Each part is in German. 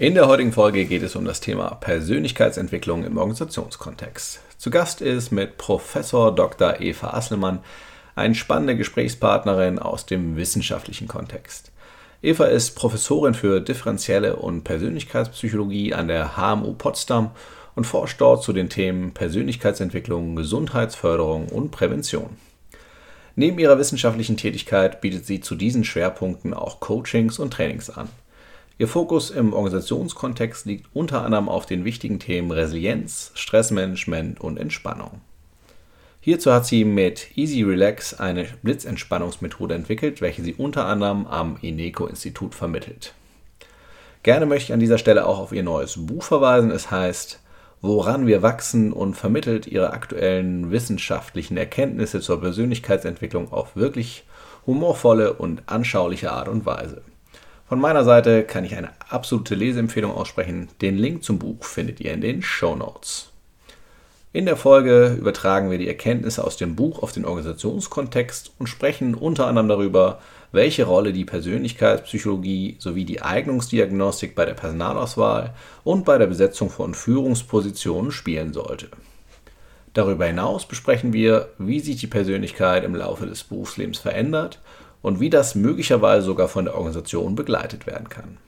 In der heutigen Folge geht es um das Thema Persönlichkeitsentwicklung im Organisationskontext. Zu Gast ist mit Professor Dr. Eva Asselmann eine spannende Gesprächspartnerin aus dem wissenschaftlichen Kontext. Eva ist Professorin für differenzielle und Persönlichkeitspsychologie an der HMU Potsdam und forscht dort zu den Themen Persönlichkeitsentwicklung, Gesundheitsförderung und Prävention. Neben ihrer wissenschaftlichen Tätigkeit bietet sie zu diesen Schwerpunkten auch Coachings und Trainings an. Ihr Fokus im Organisationskontext liegt unter anderem auf den wichtigen Themen Resilienz, Stressmanagement und Entspannung. Hierzu hat sie mit Easy Relax eine Blitzentspannungsmethode entwickelt, welche sie unter anderem am INECO-Institut vermittelt. Gerne möchte ich an dieser Stelle auch auf ihr neues Buch verweisen. Es heißt Woran wir wachsen und vermittelt ihre aktuellen wissenschaftlichen Erkenntnisse zur Persönlichkeitsentwicklung auf wirklich humorvolle und anschauliche Art und Weise. Von meiner Seite kann ich eine absolute Leseempfehlung aussprechen. Den Link zum Buch findet ihr in den Show Notes. In der Folge übertragen wir die Erkenntnisse aus dem Buch auf den Organisationskontext und sprechen unter anderem darüber, welche Rolle die Persönlichkeitspsychologie sowie die Eignungsdiagnostik bei der Personalauswahl und bei der Besetzung von Führungspositionen spielen sollte. Darüber hinaus besprechen wir, wie sich die Persönlichkeit im Laufe des Berufslebens verändert und wie das möglicherweise sogar von der Organisation begleitet werden kann.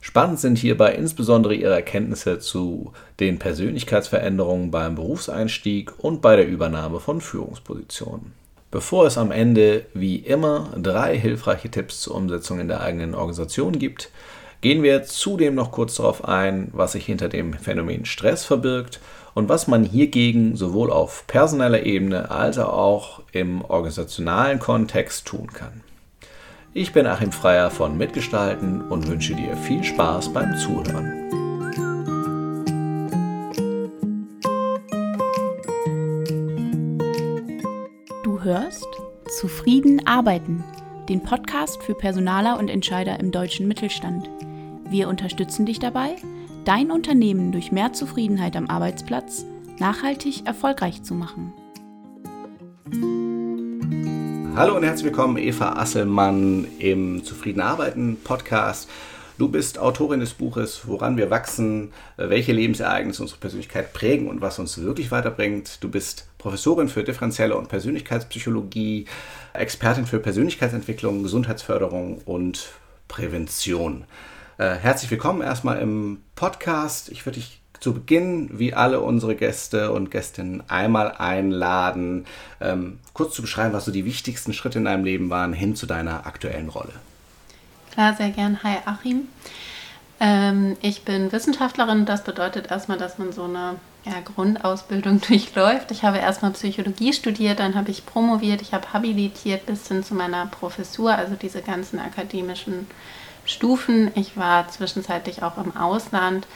Spannend sind hierbei insbesondere ihre Erkenntnisse zu den Persönlichkeitsveränderungen beim Berufseinstieg und bei der Übernahme von Führungspositionen. Bevor es am Ende wie immer drei hilfreiche Tipps zur Umsetzung in der eigenen Organisation gibt, gehen wir zudem noch kurz darauf ein, was sich hinter dem Phänomen Stress verbirgt und was man hiergegen sowohl auf personeller Ebene als auch im organisationalen Kontext tun kann. Ich bin Achim Freier von Mitgestalten und wünsche dir viel Spaß beim Zuhören. Du hörst Zufrieden arbeiten, den Podcast für Personaler und Entscheider im deutschen Mittelstand. Wir unterstützen dich dabei, dein Unternehmen durch mehr Zufriedenheit am Arbeitsplatz nachhaltig erfolgreich zu machen. Hallo und herzlich willkommen, Eva Asselmann im Zufrieden Arbeiten Podcast. Du bist Autorin des Buches Woran wir wachsen, welche Lebensereignisse unsere Persönlichkeit prägen und was uns wirklich weiterbringt. Du bist Professorin für differenzielle und Persönlichkeitspsychologie, Expertin für Persönlichkeitsentwicklung, Gesundheitsförderung und Prävention. Äh, herzlich willkommen erstmal im Podcast. Ich würde dich zu Beginn, wie alle unsere Gäste und Gästinnen, einmal einladen, ähm, kurz zu beschreiben, was so die wichtigsten Schritte in deinem Leben waren, hin zu deiner aktuellen Rolle. Klar, sehr gern. Hi Achim. Ähm, ich bin Wissenschaftlerin. Das bedeutet erstmal, dass man so eine ja, Grundausbildung durchläuft. Ich habe erstmal Psychologie studiert, dann habe ich promoviert, ich habe habilitiert bis hin zu meiner Professur, also diese ganzen akademischen Stufen. Ich war zwischenzeitlich auch im Ausland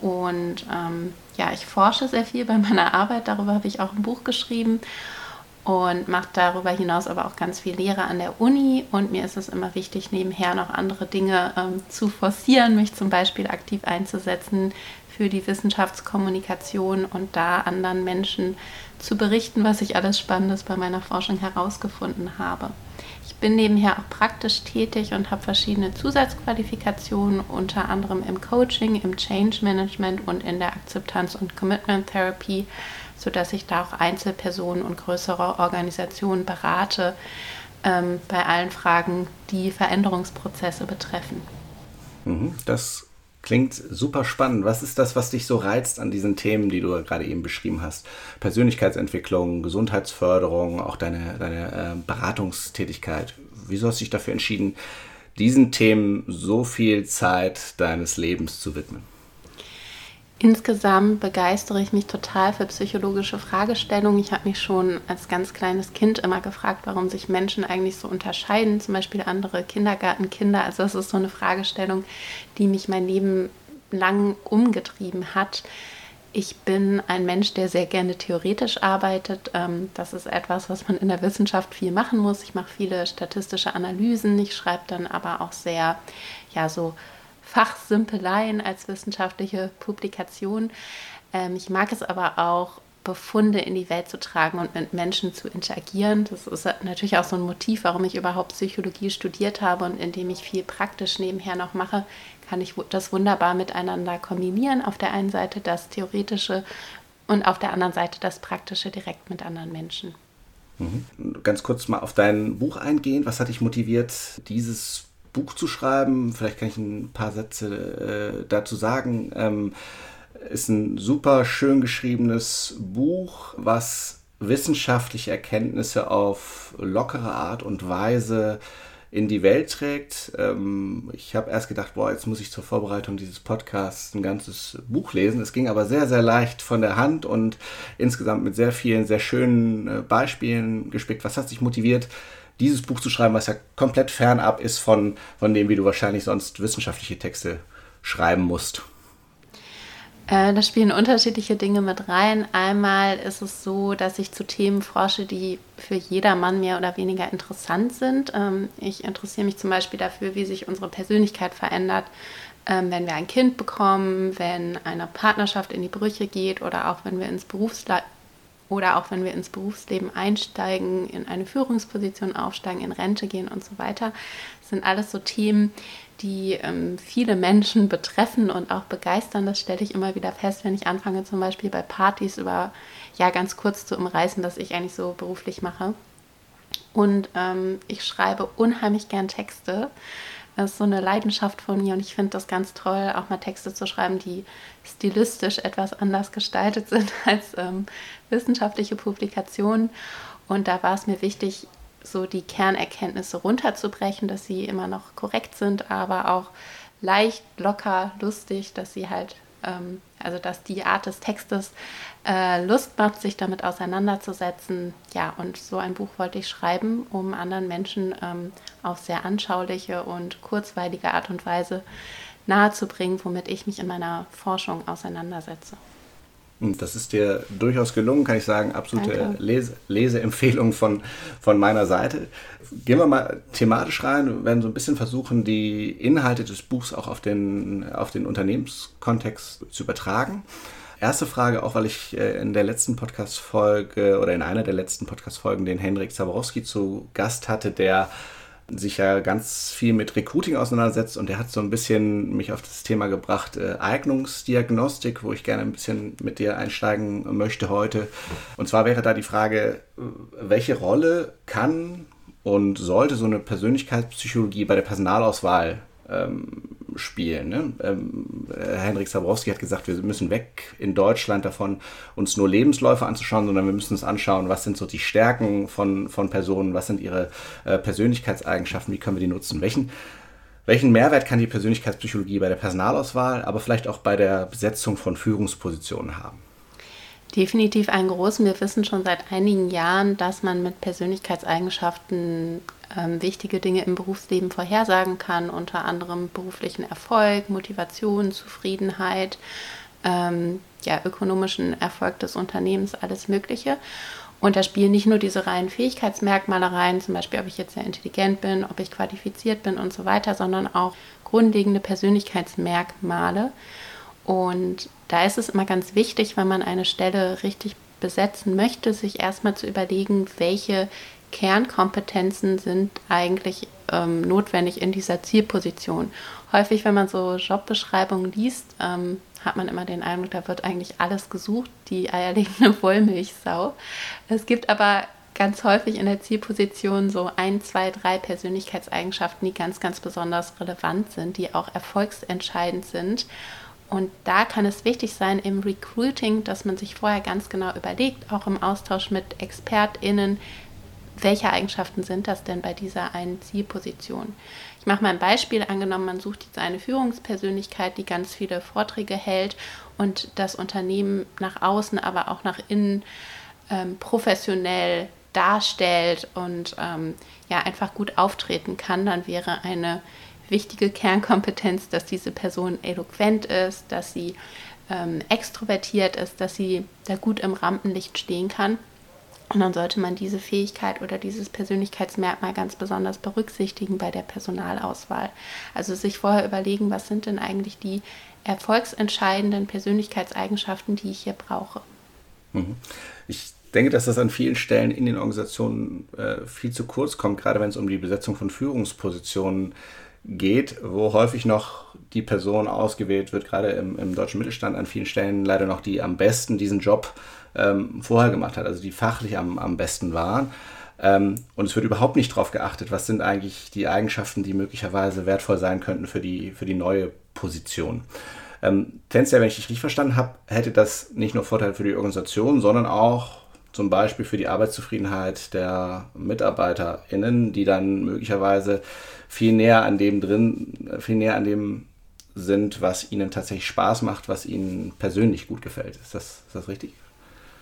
und ähm, ja, ich forsche sehr viel bei meiner Arbeit, darüber habe ich auch ein Buch geschrieben und mache darüber hinaus aber auch ganz viel Lehre an der Uni. Und mir ist es immer wichtig, nebenher noch andere Dinge ähm, zu forcieren, mich zum Beispiel aktiv einzusetzen für die Wissenschaftskommunikation und da anderen Menschen zu berichten, was ich alles Spannendes bei meiner Forschung herausgefunden habe bin nebenher auch praktisch tätig und habe verschiedene Zusatzqualifikationen, unter anderem im Coaching, im Change Management und in der Akzeptanz- und Commitment Therapy, sodass ich da auch Einzelpersonen und größere Organisationen berate ähm, bei allen Fragen, die Veränderungsprozesse betreffen. Mhm, das Klingt super spannend. Was ist das, was dich so reizt an diesen Themen, die du gerade eben beschrieben hast? Persönlichkeitsentwicklung, Gesundheitsförderung, auch deine, deine äh, Beratungstätigkeit. Wieso hast du dich dafür entschieden, diesen Themen so viel Zeit deines Lebens zu widmen? Insgesamt begeistere ich mich total für psychologische Fragestellungen. Ich habe mich schon als ganz kleines Kind immer gefragt, warum sich Menschen eigentlich so unterscheiden, zum Beispiel andere Kindergartenkinder. Also das ist so eine Fragestellung, die mich mein Leben lang umgetrieben hat. Ich bin ein Mensch, der sehr gerne theoretisch arbeitet. Ähm, das ist etwas, was man in der Wissenschaft viel machen muss. Ich mache viele statistische Analysen. Ich schreibe dann aber auch sehr, ja, so Fachsimpeleien als wissenschaftliche Publikation. Ähm, ich mag es aber auch, Befunde in die Welt zu tragen und mit Menschen zu interagieren. Das ist natürlich auch so ein Motiv, warum ich überhaupt Psychologie studiert habe und indem ich viel praktisch nebenher noch mache, kann ich das wunderbar miteinander kombinieren. Auf der einen Seite das Theoretische und auf der anderen Seite das Praktische direkt mit anderen Menschen. Mhm. Ganz kurz mal auf dein Buch eingehen. Was hat dich motiviert, dieses Buch zu schreiben? Vielleicht kann ich ein paar Sätze äh, dazu sagen. Ähm, ist ein super schön geschriebenes Buch, was wissenschaftliche Erkenntnisse auf lockere Art und Weise in die Welt trägt. Ähm, ich habe erst gedacht, boah, jetzt muss ich zur Vorbereitung dieses Podcasts ein ganzes Buch lesen. Es ging aber sehr, sehr leicht von der Hand und insgesamt mit sehr vielen, sehr schönen äh, Beispielen gespickt. Was hat dich motiviert, dieses Buch zu schreiben, was ja komplett fernab ist von, von dem, wie du wahrscheinlich sonst wissenschaftliche Texte schreiben musst? Äh, da spielen unterschiedliche Dinge mit rein. Einmal ist es so, dass ich zu Themen forsche, die für jedermann mehr oder weniger interessant sind. Ähm, ich interessiere mich zum Beispiel dafür, wie sich unsere Persönlichkeit verändert, ähm, wenn wir ein Kind bekommen, wenn eine Partnerschaft in die Brüche geht oder auch wenn wir ins Berufsleben oder auch wenn wir ins Berufsleben einsteigen, in eine Führungsposition aufsteigen, in Rente gehen und so weiter. Das sind alles so Themen, die ähm, viele Menschen betreffen und auch begeistern. Das stelle ich immer wieder fest, wenn ich anfange, zum Beispiel bei Partys über, ja, ganz kurz zu umreißen, was ich eigentlich so beruflich mache. Und ähm, ich schreibe unheimlich gern Texte. Das ist so eine Leidenschaft von mir und ich finde das ganz toll, auch mal Texte zu schreiben, die stilistisch etwas anders gestaltet sind als ähm, wissenschaftliche Publikationen. Und da war es mir wichtig, so die Kernerkenntnisse runterzubrechen, dass sie immer noch korrekt sind, aber auch leicht, locker, lustig, dass sie halt, ähm, also dass die Art des Textes äh, Lust macht, sich damit auseinanderzusetzen. Ja, und so ein Buch wollte ich schreiben, um anderen Menschen ähm, auf sehr anschauliche und kurzweilige Art und Weise nahezubringen, womit ich mich in meiner Forschung auseinandersetze. Das ist dir durchaus gelungen, kann ich sagen. Absolute Lese Leseempfehlung von, von meiner Seite. Gehen wir mal thematisch rein. Wir werden so ein bisschen versuchen, die Inhalte des Buchs auch auf den, auf den Unternehmenskontext zu übertragen. Erste Frage, auch weil ich äh, in der letzten Podcast-Folge oder in einer der letzten Podcast-Folgen den Henrik Zaborowski zu Gast hatte, der sich ja ganz viel mit Recruiting auseinandersetzt und der hat so ein bisschen mich auf das Thema gebracht, äh, Eignungsdiagnostik, wo ich gerne ein bisschen mit dir einsteigen möchte heute. Und zwar wäre da die Frage, welche Rolle kann und sollte so eine Persönlichkeitspsychologie bei der Personalauswahl ähm, spielen. Ne? Ähm, Henrik Sabrowski hat gesagt, wir müssen weg in Deutschland davon, uns nur Lebensläufe anzuschauen, sondern wir müssen uns anschauen, was sind so die Stärken von, von Personen, was sind ihre äh, Persönlichkeitseigenschaften, wie können wir die nutzen, welchen, welchen Mehrwert kann die Persönlichkeitspsychologie bei der Personalauswahl, aber vielleicht auch bei der Besetzung von Führungspositionen haben? Definitiv einen großen. Wir wissen schon seit einigen Jahren, dass man mit Persönlichkeitseigenschaften ähm, wichtige Dinge im Berufsleben vorhersagen kann, unter anderem beruflichen Erfolg, Motivation, Zufriedenheit, ähm, ja, ökonomischen Erfolg des Unternehmens, alles Mögliche. Und da spielen nicht nur diese reinen Fähigkeitsmerkmale rein, zum Beispiel, ob ich jetzt sehr intelligent bin, ob ich qualifiziert bin und so weiter, sondern auch grundlegende Persönlichkeitsmerkmale. Und da ist es immer ganz wichtig, wenn man eine Stelle richtig besetzen möchte, sich erstmal zu überlegen, welche Kernkompetenzen sind eigentlich ähm, notwendig in dieser Zielposition. Häufig, wenn man so Jobbeschreibungen liest, ähm, hat man immer den Eindruck, da wird eigentlich alles gesucht, die eierlegende Wollmilchsau. Es gibt aber ganz häufig in der Zielposition so ein, zwei, drei Persönlichkeitseigenschaften, die ganz, ganz besonders relevant sind, die auch erfolgsentscheidend sind. Und da kann es wichtig sein im Recruiting, dass man sich vorher ganz genau überlegt, auch im Austausch mit ExpertInnen, welche Eigenschaften sind das denn bei dieser einen Zielposition? Ich mache mal ein Beispiel. Angenommen, man sucht jetzt eine Führungspersönlichkeit, die ganz viele Vorträge hält und das Unternehmen nach außen, aber auch nach innen ähm, professionell darstellt und ähm, ja einfach gut auftreten kann, dann wäre eine wichtige Kernkompetenz, dass diese Person eloquent ist, dass sie ähm, extrovertiert ist, dass sie da gut im Rampenlicht stehen kann. Und dann sollte man diese Fähigkeit oder dieses Persönlichkeitsmerkmal ganz besonders berücksichtigen bei der Personalauswahl. Also sich vorher überlegen, was sind denn eigentlich die erfolgsentscheidenden Persönlichkeitseigenschaften, die ich hier brauche. Mhm. Ich denke, dass das an vielen Stellen in den Organisationen äh, viel zu kurz kommt, gerade wenn es um die Besetzung von Führungspositionen geht, wo häufig noch die Person ausgewählt wird, gerade im, im deutschen Mittelstand an vielen Stellen leider noch die am besten diesen Job ähm, vorher gemacht hat, also die fachlich am, am besten waren. Ähm, und es wird überhaupt nicht darauf geachtet, was sind eigentlich die Eigenschaften, die möglicherweise wertvoll sein könnten für die, für die neue Position. Ähm, tendenziell, wenn ich dich richtig verstanden habe, hätte das nicht nur Vorteile für die Organisation, sondern auch zum Beispiel für die Arbeitszufriedenheit der MitarbeiterInnen, die dann möglicherweise viel näher an dem drin, viel näher an dem sind, was ihnen tatsächlich Spaß macht, was ihnen persönlich gut gefällt. Ist das, ist das richtig?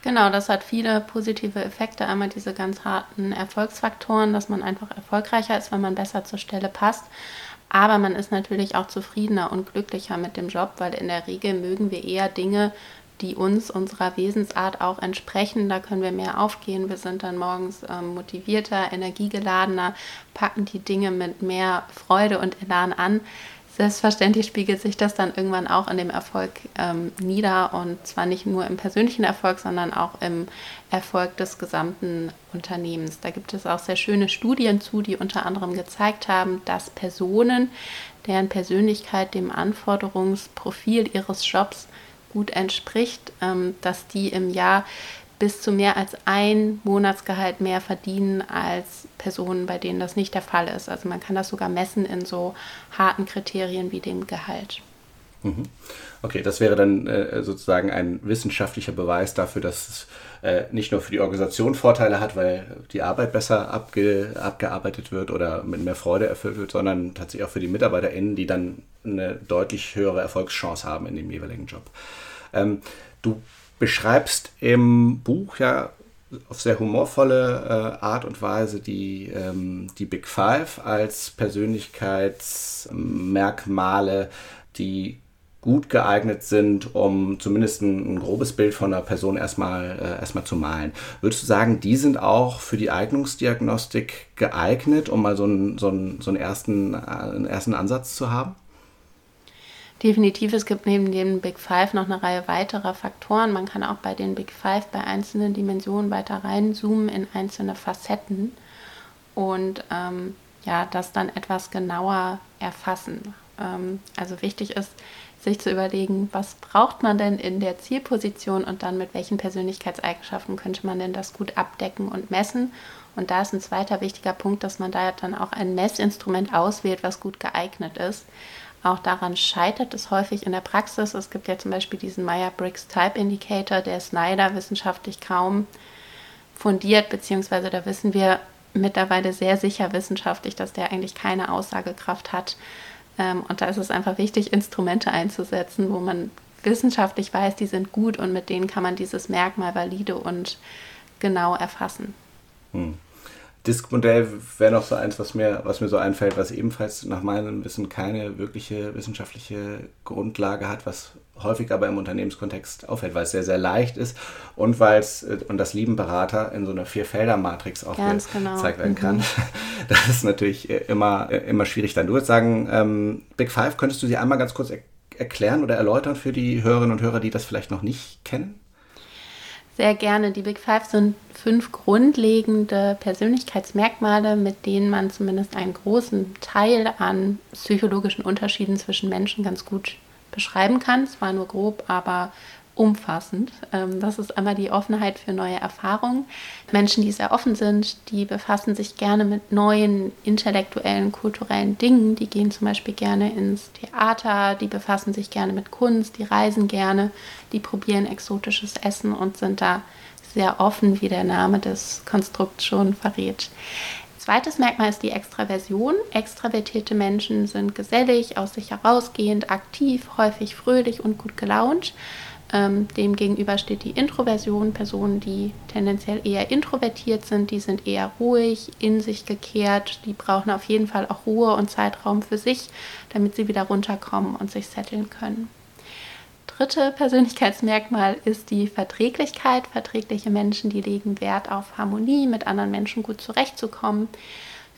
Genau, das hat viele positive Effekte. Einmal diese ganz harten Erfolgsfaktoren, dass man einfach erfolgreicher ist, wenn man besser zur Stelle passt. Aber man ist natürlich auch zufriedener und glücklicher mit dem Job, weil in der Regel mögen wir eher Dinge, die uns, unserer Wesensart auch entsprechen. Da können wir mehr aufgehen. Wir sind dann morgens ähm, motivierter, energiegeladener, packen die Dinge mit mehr Freude und Elan an selbstverständlich spiegelt sich das dann irgendwann auch in dem Erfolg ähm, nieder und zwar nicht nur im persönlichen Erfolg, sondern auch im Erfolg des gesamten Unternehmens. Da gibt es auch sehr schöne Studien zu, die unter anderem gezeigt haben, dass Personen, deren Persönlichkeit dem Anforderungsprofil ihres Jobs gut entspricht, ähm, dass die im Jahr bis zu mehr als ein Monatsgehalt mehr verdienen als Personen, bei denen das nicht der Fall ist. Also man kann das sogar messen in so harten Kriterien wie dem Gehalt. Mhm. Okay, das wäre dann äh, sozusagen ein wissenschaftlicher Beweis dafür, dass es äh, nicht nur für die Organisation Vorteile hat, weil die Arbeit besser abge abgearbeitet wird oder mit mehr Freude erfüllt wird, sondern tatsächlich auch für die MitarbeiterInnen, die dann eine deutlich höhere Erfolgschance haben in dem jeweiligen Job. Ähm, du beschreibst im Buch ja auf sehr humorvolle äh, Art und Weise die, ähm, die Big Five als Persönlichkeitsmerkmale, die gut geeignet sind, um zumindest ein, ein, grobes Bild von einer Person erstmal, äh, erstmal zu malen. Würdest du sagen, die sind auch für die Eignungsdiagnostik geeignet, um mal so einen, so einen, so einen, ersten, äh, einen ersten Ansatz zu haben? Definitiv, es gibt neben den Big Five noch eine Reihe weiterer Faktoren. Man kann auch bei den Big Five bei einzelnen Dimensionen weiter reinzoomen in einzelne Facetten und ähm, ja, das dann etwas genauer erfassen. Ähm, also wichtig ist, sich zu überlegen, was braucht man denn in der Zielposition und dann mit welchen Persönlichkeitseigenschaften könnte man denn das gut abdecken und messen. Und da ist ein zweiter wichtiger Punkt, dass man da dann auch ein Messinstrument auswählt, was gut geeignet ist. Auch daran scheitert es häufig in der Praxis. Es gibt ja zum Beispiel diesen Meyer-Briggs Type Indicator, der leider wissenschaftlich kaum fundiert, beziehungsweise da wissen wir mittlerweile sehr sicher wissenschaftlich, dass der eigentlich keine Aussagekraft hat. Ähm, und da ist es einfach wichtig, Instrumente einzusetzen, wo man wissenschaftlich weiß, die sind gut und mit denen kann man dieses Merkmal valide und genau erfassen. Hm. Diskmodell wäre noch so eins, was mir, was mir so einfällt, was ebenfalls nach meinem Wissen keine wirkliche wissenschaftliche Grundlage hat, was häufig aber im Unternehmenskontext auffällt, weil es sehr, sehr leicht ist und weil es, äh, und das lieben Berater in so einer Vier-Felder-Matrix auch genau. gezeigt werden kann. Mhm. Das ist natürlich äh, immer, äh, immer schwierig dann. Du würdest sagen, ähm, Big Five, könntest du sie einmal ganz kurz er erklären oder erläutern für die Hörerinnen und Hörer, die das vielleicht noch nicht kennen? Sehr gerne. Die Big Five sind fünf grundlegende Persönlichkeitsmerkmale, mit denen man zumindest einen großen Teil an psychologischen Unterschieden zwischen Menschen ganz gut beschreiben kann. Zwar nur grob, aber umfassend. Ähm, das ist einmal die Offenheit für neue Erfahrungen. Menschen, die sehr offen sind, die befassen sich gerne mit neuen intellektuellen, kulturellen Dingen. Die gehen zum Beispiel gerne ins Theater, die befassen sich gerne mit Kunst, die reisen gerne, die probieren exotisches Essen und sind da sehr offen, wie der Name des Konstrukts schon verrät. Zweites Merkmal ist die Extraversion. Extravertierte Menschen sind gesellig, aus sich herausgehend, aktiv, häufig fröhlich und gut gelaunt. Ähm, dem steht die Introversion, Personen, die tendenziell eher introvertiert sind, die sind eher ruhig, in sich gekehrt, die brauchen auf jeden Fall auch Ruhe und Zeitraum für sich, damit sie wieder runterkommen und sich setteln können. Dritte Persönlichkeitsmerkmal ist die Verträglichkeit. Verträgliche Menschen, die legen Wert auf Harmonie, mit anderen Menschen gut zurechtzukommen.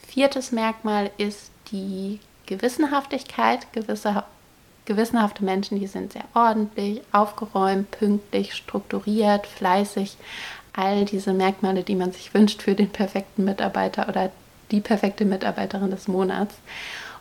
Viertes Merkmal ist die Gewissenhaftigkeit. Gewisse gewissenhafte Menschen, die sind sehr ordentlich, aufgeräumt, pünktlich, strukturiert, fleißig. All diese Merkmale, die man sich wünscht für den perfekten Mitarbeiter oder die perfekte Mitarbeiterin des Monats.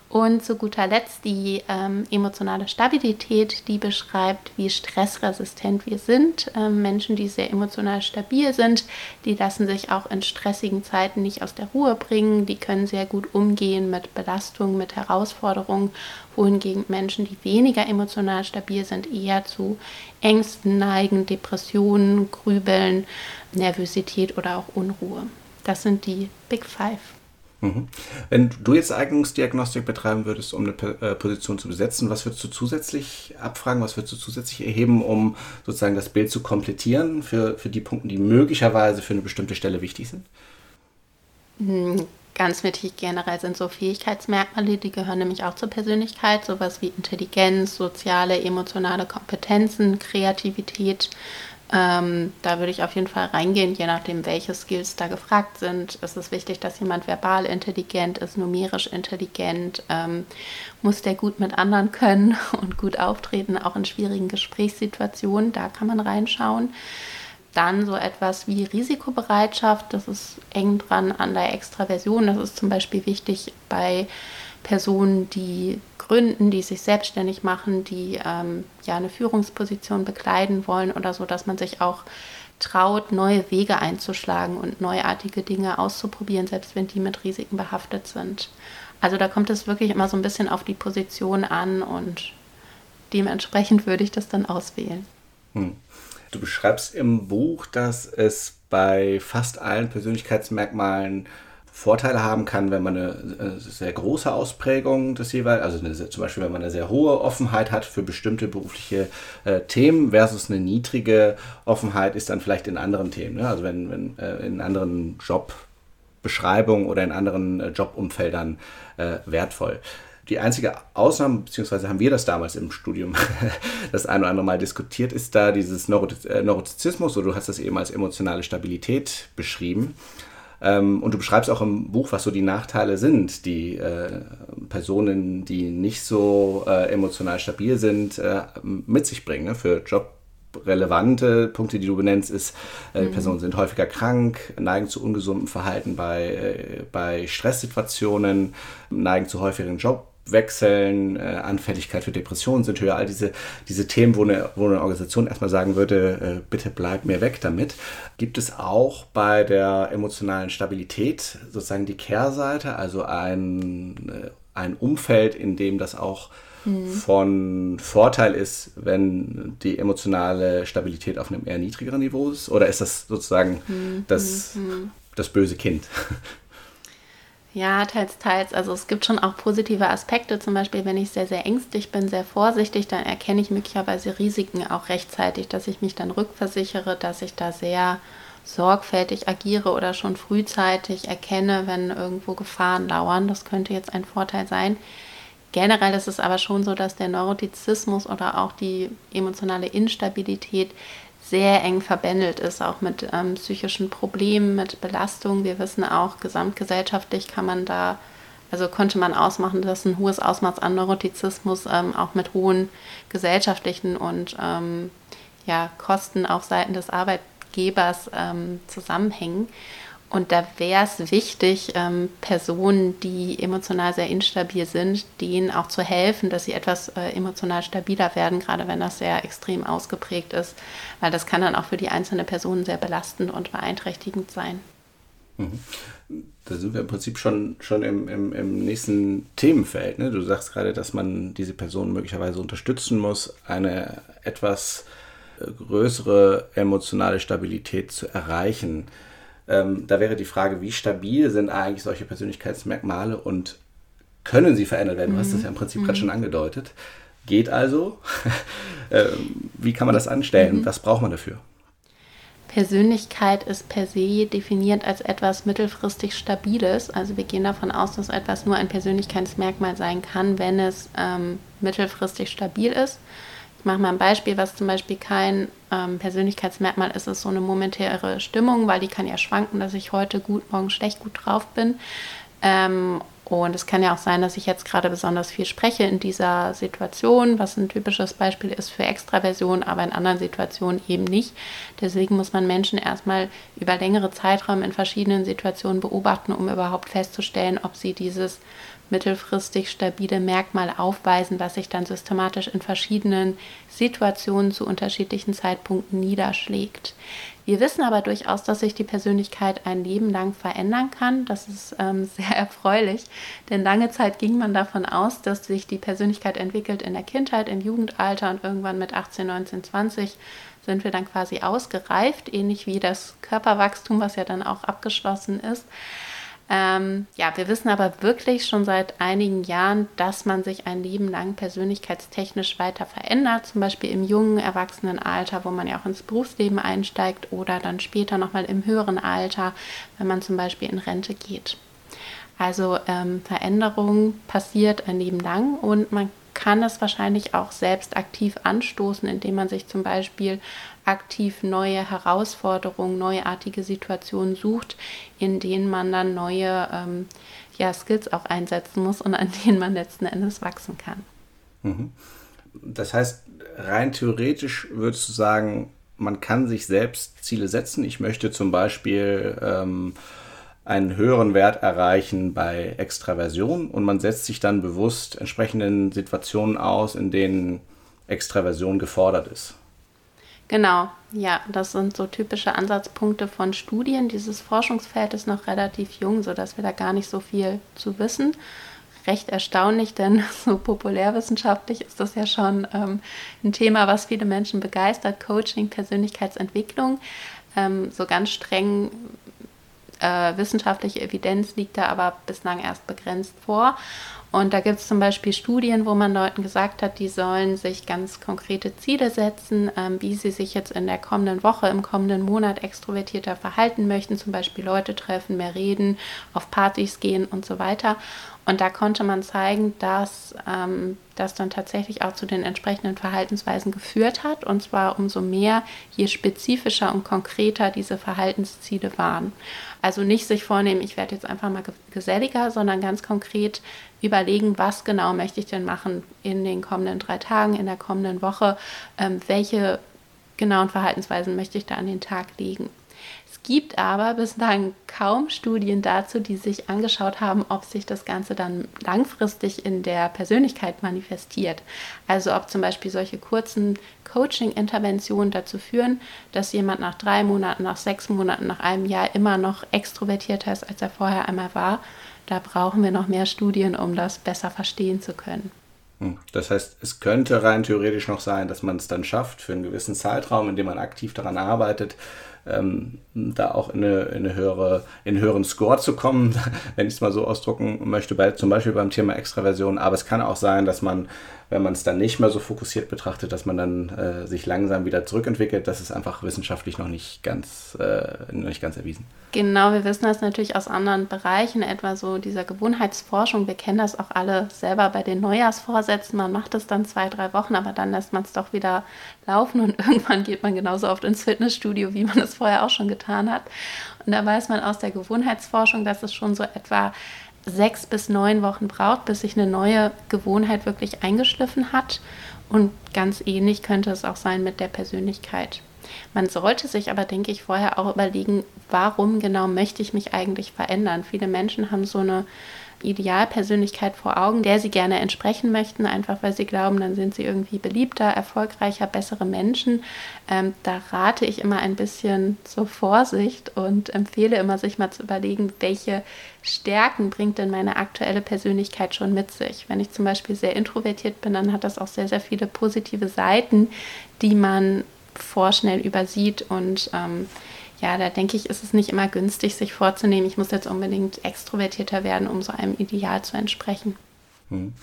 Und zu guter Letzt die ähm, emotionale Stabilität, die beschreibt, wie stressresistent wir sind. Ähm, Menschen, die sehr emotional stabil sind, die lassen sich auch in stressigen Zeiten nicht aus der Ruhe bringen. Die können sehr gut umgehen mit Belastungen, mit Herausforderungen, wohingegen Menschen, die weniger emotional stabil sind, eher zu Ängsten neigen, Depressionen, Grübeln, Nervosität oder auch Unruhe. Das sind die Big Five. Mhm. Wenn du jetzt Eignungsdiagnostik betreiben würdest, um eine äh, Position zu besetzen, was würdest du zusätzlich abfragen, was würdest du zusätzlich erheben, um sozusagen das Bild zu komplettieren für, für die Punkte, die möglicherweise für eine bestimmte Stelle wichtig sind? Hm, ganz wichtig generell sind so Fähigkeitsmerkmale, die gehören nämlich auch zur Persönlichkeit, sowas wie Intelligenz, soziale, emotionale Kompetenzen, Kreativität, ähm, da würde ich auf jeden Fall reingehen, je nachdem, welche Skills da gefragt sind. Es ist wichtig, dass jemand verbal intelligent ist, numerisch intelligent, ähm, muss der gut mit anderen können und gut auftreten, auch in schwierigen Gesprächssituationen. Da kann man reinschauen. Dann so etwas wie Risikobereitschaft, das ist eng dran an der Extraversion. Das ist zum Beispiel wichtig bei Personen, die gründen, die sich selbstständig machen, die ähm, ja eine Führungsposition bekleiden wollen oder so, dass man sich auch traut, neue Wege einzuschlagen und neuartige Dinge auszuprobieren, selbst wenn die mit Risiken behaftet sind. Also da kommt es wirklich immer so ein bisschen auf die Position an und dementsprechend würde ich das dann auswählen. Hm. Du beschreibst im Buch, dass es bei fast allen Persönlichkeitsmerkmalen Vorteile haben kann, wenn man eine äh, sehr große Ausprägung des jeweils, also eine, zum Beispiel, wenn man eine sehr hohe Offenheit hat für bestimmte berufliche äh, Themen versus eine niedrige Offenheit ist dann vielleicht in anderen Themen. Ne? Also wenn, wenn äh, in anderen Jobbeschreibungen oder in anderen äh, Jobumfeldern äh, wertvoll. Die einzige Ausnahme, beziehungsweise haben wir das damals im Studium das ein oder andere Mal diskutiert, ist da dieses äh, Neurotizismus, oder du hast das eben als emotionale Stabilität beschrieben. Ähm, und du beschreibst auch im Buch, was so die Nachteile sind, die äh, Personen, die nicht so äh, emotional stabil sind, äh, mit sich bringen. Ne? Für jobrelevante Punkte, die du benennst, ist, äh, mhm. Personen sind häufiger krank, neigen zu ungesundem Verhalten bei, äh, bei Stresssituationen, neigen zu häufigeren Job Wechseln, äh, Anfälligkeit für Depressionen sind höher, all diese, diese Themen, wo eine, wo eine Organisation erstmal sagen würde, äh, bitte bleib mir weg damit. Gibt es auch bei der emotionalen Stabilität sozusagen die Kehrseite, also ein, äh, ein Umfeld, in dem das auch mhm. von Vorteil ist, wenn die emotionale Stabilität auf einem eher niedrigeren Niveau ist? Oder ist das sozusagen mhm. das, mhm. das böse Kind? Ja, teils, teils. Also es gibt schon auch positive Aspekte. Zum Beispiel, wenn ich sehr, sehr ängstlich bin, sehr vorsichtig, dann erkenne ich möglicherweise Risiken auch rechtzeitig, dass ich mich dann rückversichere, dass ich da sehr sorgfältig agiere oder schon frühzeitig erkenne, wenn irgendwo Gefahren lauern. Das könnte jetzt ein Vorteil sein. Generell ist es aber schon so, dass der Neurotizismus oder auch die emotionale Instabilität sehr eng verbändelt ist, auch mit ähm, psychischen Problemen, mit Belastungen. Wir wissen auch, gesamtgesellschaftlich kann man da, also konnte man ausmachen, dass ein hohes Ausmaß an Neurotizismus ähm, auch mit hohen gesellschaftlichen und ähm, ja, Kosten auf Seiten des Arbeitgebers ähm, zusammenhängen. Und da wäre es wichtig, ähm, Personen, die emotional sehr instabil sind, denen auch zu helfen, dass sie etwas äh, emotional stabiler werden, gerade wenn das sehr extrem ausgeprägt ist, weil das kann dann auch für die einzelne Person sehr belastend und beeinträchtigend sein. Mhm. Da sind wir im Prinzip schon, schon im, im, im nächsten Themenfeld. Ne? Du sagst gerade, dass man diese Person möglicherweise unterstützen muss, eine etwas äh, größere emotionale Stabilität zu erreichen. Ähm, da wäre die Frage, wie stabil sind eigentlich solche Persönlichkeitsmerkmale und können sie verändert werden? Du hast das ja im Prinzip mhm. gerade schon angedeutet. Geht also. ähm, wie kann man das anstellen? Mhm. Was braucht man dafür? Persönlichkeit ist per se definiert als etwas mittelfristig Stabiles. Also wir gehen davon aus, dass etwas nur ein Persönlichkeitsmerkmal sein kann, wenn es ähm, mittelfristig stabil ist mache mal ein Beispiel, was zum Beispiel kein ähm, Persönlichkeitsmerkmal ist, ist so eine momentäre Stimmung, weil die kann ja schwanken, dass ich heute gut, morgen schlecht gut drauf bin. Ähm, Und es kann ja auch sein, dass ich jetzt gerade besonders viel spreche in dieser Situation, was ein typisches Beispiel ist für Extraversion, aber in anderen Situationen eben nicht. Deswegen muss man Menschen erstmal über längere Zeiträume in verschiedenen Situationen beobachten, um überhaupt festzustellen, ob sie dieses mittelfristig stabile Merkmal aufweisen, was sich dann systematisch in verschiedenen Situationen zu unterschiedlichen Zeitpunkten niederschlägt. Wir wissen aber durchaus, dass sich die Persönlichkeit ein Leben lang verändern kann. Das ist ähm, sehr erfreulich, denn lange Zeit ging man davon aus, dass sich die Persönlichkeit entwickelt in der Kindheit, im Jugendalter und irgendwann mit 18, 19, 20 sind wir dann quasi ausgereift, ähnlich wie das Körperwachstum, was ja dann auch abgeschlossen ist. Ähm, ja, wir wissen aber wirklich schon seit einigen Jahren, dass man sich ein Leben lang persönlichkeitstechnisch weiter verändert, zum Beispiel im jungen Erwachsenenalter, wo man ja auch ins Berufsleben einsteigt oder dann später nochmal im höheren Alter, wenn man zum Beispiel in Rente geht. Also ähm, Veränderung passiert ein Leben lang und man kann es wahrscheinlich auch selbst aktiv anstoßen, indem man sich zum Beispiel aktiv neue Herausforderungen, neuartige Situationen sucht, in denen man dann neue ähm, ja, Skills auch einsetzen muss und an denen man letzten Endes wachsen kann. Mhm. Das heißt, rein theoretisch würdest du sagen, man kann sich selbst Ziele setzen. Ich möchte zum Beispiel ähm, einen höheren Wert erreichen bei Extraversion und man setzt sich dann bewusst entsprechenden Situationen aus, in denen Extraversion gefordert ist. Genau, ja, das sind so typische Ansatzpunkte von Studien. Dieses Forschungsfeld ist noch relativ jung, sodass wir da gar nicht so viel zu wissen. Recht erstaunlich, denn so populärwissenschaftlich ist das ja schon ähm, ein Thema, was viele Menschen begeistert. Coaching, Persönlichkeitsentwicklung. Ähm, so ganz streng äh, wissenschaftliche Evidenz liegt da aber bislang erst begrenzt vor. Und da gibt es zum Beispiel Studien, wo man Leuten gesagt hat, die sollen sich ganz konkrete Ziele setzen, ähm, wie sie sich jetzt in der kommenden Woche, im kommenden Monat extrovertierter verhalten möchten, zum Beispiel Leute treffen, mehr reden, auf Partys gehen und so weiter. Und da konnte man zeigen, dass ähm, das dann tatsächlich auch zu den entsprechenden Verhaltensweisen geführt hat. Und zwar umso mehr, je spezifischer und konkreter diese Verhaltensziele waren. Also nicht sich vornehmen, ich werde jetzt einfach mal geselliger, sondern ganz konkret überlegen, was genau möchte ich denn machen in den kommenden drei Tagen, in der kommenden Woche, ähm, welche genauen Verhaltensweisen möchte ich da an den Tag legen gibt aber bislang kaum Studien dazu, die sich angeschaut haben, ob sich das Ganze dann langfristig in der Persönlichkeit manifestiert. Also ob zum Beispiel solche kurzen Coaching-Interventionen dazu führen, dass jemand nach drei Monaten, nach sechs Monaten, nach einem Jahr immer noch extrovertierter ist, als er vorher einmal war. Da brauchen wir noch mehr Studien, um das besser verstehen zu können. Hm. Das heißt, es könnte rein theoretisch noch sein, dass man es dann schafft, für einen gewissen Zeitraum, in dem man aktiv daran arbeitet, ähm, da auch in, eine, in, eine höhere, in einen höheren Score zu kommen, wenn ich es mal so ausdrucken möchte, bei, zum Beispiel beim Thema Extraversion. Aber es kann auch sein, dass man wenn man es dann nicht mehr so fokussiert betrachtet, dass man dann äh, sich langsam wieder zurückentwickelt. Das ist einfach wissenschaftlich noch nicht ganz, äh, noch nicht ganz erwiesen. Genau, wir wissen das natürlich aus anderen Bereichen, etwa so dieser Gewohnheitsforschung. Wir kennen das auch alle selber bei den Neujahrsvorsätzen. Man macht es dann zwei, drei Wochen, aber dann lässt man es doch wieder laufen und irgendwann geht man genauso oft ins Fitnessstudio, wie man es vorher auch schon getan hat. Und da weiß man aus der Gewohnheitsforschung, dass es schon so etwa sechs bis neun Wochen braucht, bis sich eine neue Gewohnheit wirklich eingeschliffen hat. Und ganz ähnlich könnte es auch sein mit der Persönlichkeit. Man sollte sich aber, denke ich, vorher auch überlegen, warum genau möchte ich mich eigentlich verändern. Viele Menschen haben so eine Idealpersönlichkeit vor Augen, der sie gerne entsprechen möchten, einfach weil sie glauben, dann sind sie irgendwie beliebter, erfolgreicher, bessere Menschen. Ähm, da rate ich immer ein bisschen zur Vorsicht und empfehle immer, sich mal zu überlegen, welche Stärken bringt denn meine aktuelle Persönlichkeit schon mit sich. Wenn ich zum Beispiel sehr introvertiert bin, dann hat das auch sehr, sehr viele positive Seiten, die man vorschnell übersieht und ähm, ja, da denke ich, ist es nicht immer günstig, sich vorzunehmen, ich muss jetzt unbedingt extrovertierter werden, um so einem Ideal zu entsprechen. Hm.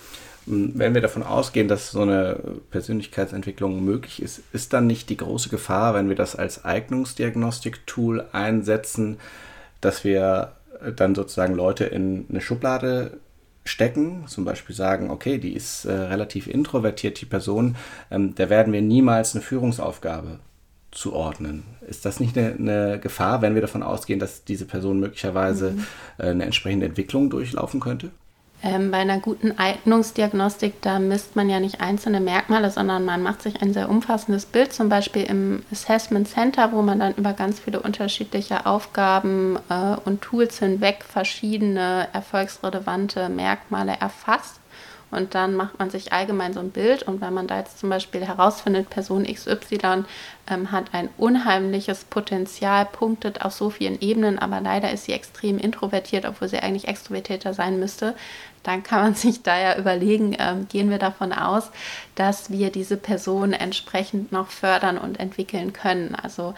Wenn wir davon ausgehen, dass so eine Persönlichkeitsentwicklung möglich ist, ist dann nicht die große Gefahr, wenn wir das als Eignungsdiagnostik-Tool einsetzen, dass wir dann sozusagen Leute in eine Schublade stecken, zum Beispiel sagen, okay, die ist äh, relativ introvertiert, die Person, ähm, da werden wir niemals eine Führungsaufgabe zuordnen. Ist das nicht eine, eine, Gefahr, wenn wir davon ausgehen, dass diese Person möglicherweise mhm. äh, eine entsprechende Entwicklung durchlaufen könnte? Ähm, bei einer guten Eignungsdiagnostik, da misst man ja nicht einzelne Merkmale, sondern man macht sich ein sehr umfassendes Bild, zum Beispiel im Assessment Center, wo man dann über ganz viele unterschiedliche Aufgaben äh, und Tools hinweg verschiedene erfolgsrelevante Merkmale erfasst. Und dann macht man sich allgemein so ein Bild. Und wenn man da jetzt zum Beispiel herausfindet, Person XY ähm, hat ein unheimliches Potenzial, punktet auf so vielen Ebenen, aber leider ist sie extrem introvertiert, obwohl sie eigentlich extrovertierter sein müsste, dann kann man sich da ja überlegen, ähm, gehen wir davon aus, dass wir diese Person entsprechend noch fördern und entwickeln können. Also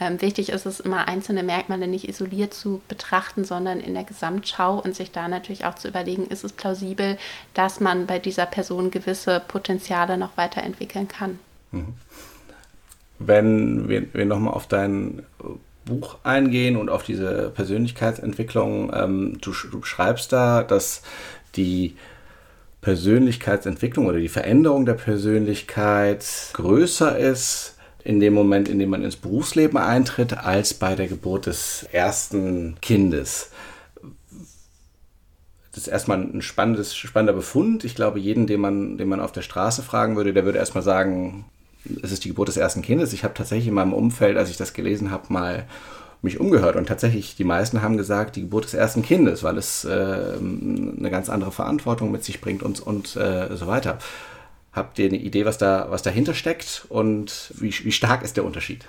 ähm, wichtig ist es immer, einzelne Merkmale nicht isoliert zu betrachten, sondern in der Gesamtschau und sich da natürlich auch zu überlegen, ist es plausibel, dass man bei dieser Person gewisse Potenziale noch weiterentwickeln kann. Mhm. Wenn wir, wir nochmal auf dein Buch eingehen und auf diese Persönlichkeitsentwicklung, ähm, du, du schreibst da, dass die Persönlichkeitsentwicklung oder die Veränderung der Persönlichkeit größer ist in dem Moment, in dem man ins Berufsleben eintritt, als bei der Geburt des ersten Kindes. Das ist erstmal ein spannendes, spannender Befund. Ich glaube, jeden, den man, den man auf der Straße fragen würde, der würde erstmal sagen, es ist die Geburt des ersten Kindes. Ich habe tatsächlich in meinem Umfeld, als ich das gelesen habe, mal mich umgehört und tatsächlich die meisten haben gesagt, die Geburt des ersten Kindes, weil es äh, eine ganz andere Verantwortung mit sich bringt und, und äh, so weiter. Habt ihr eine Idee, was, da, was dahinter steckt und wie, wie stark ist der Unterschied?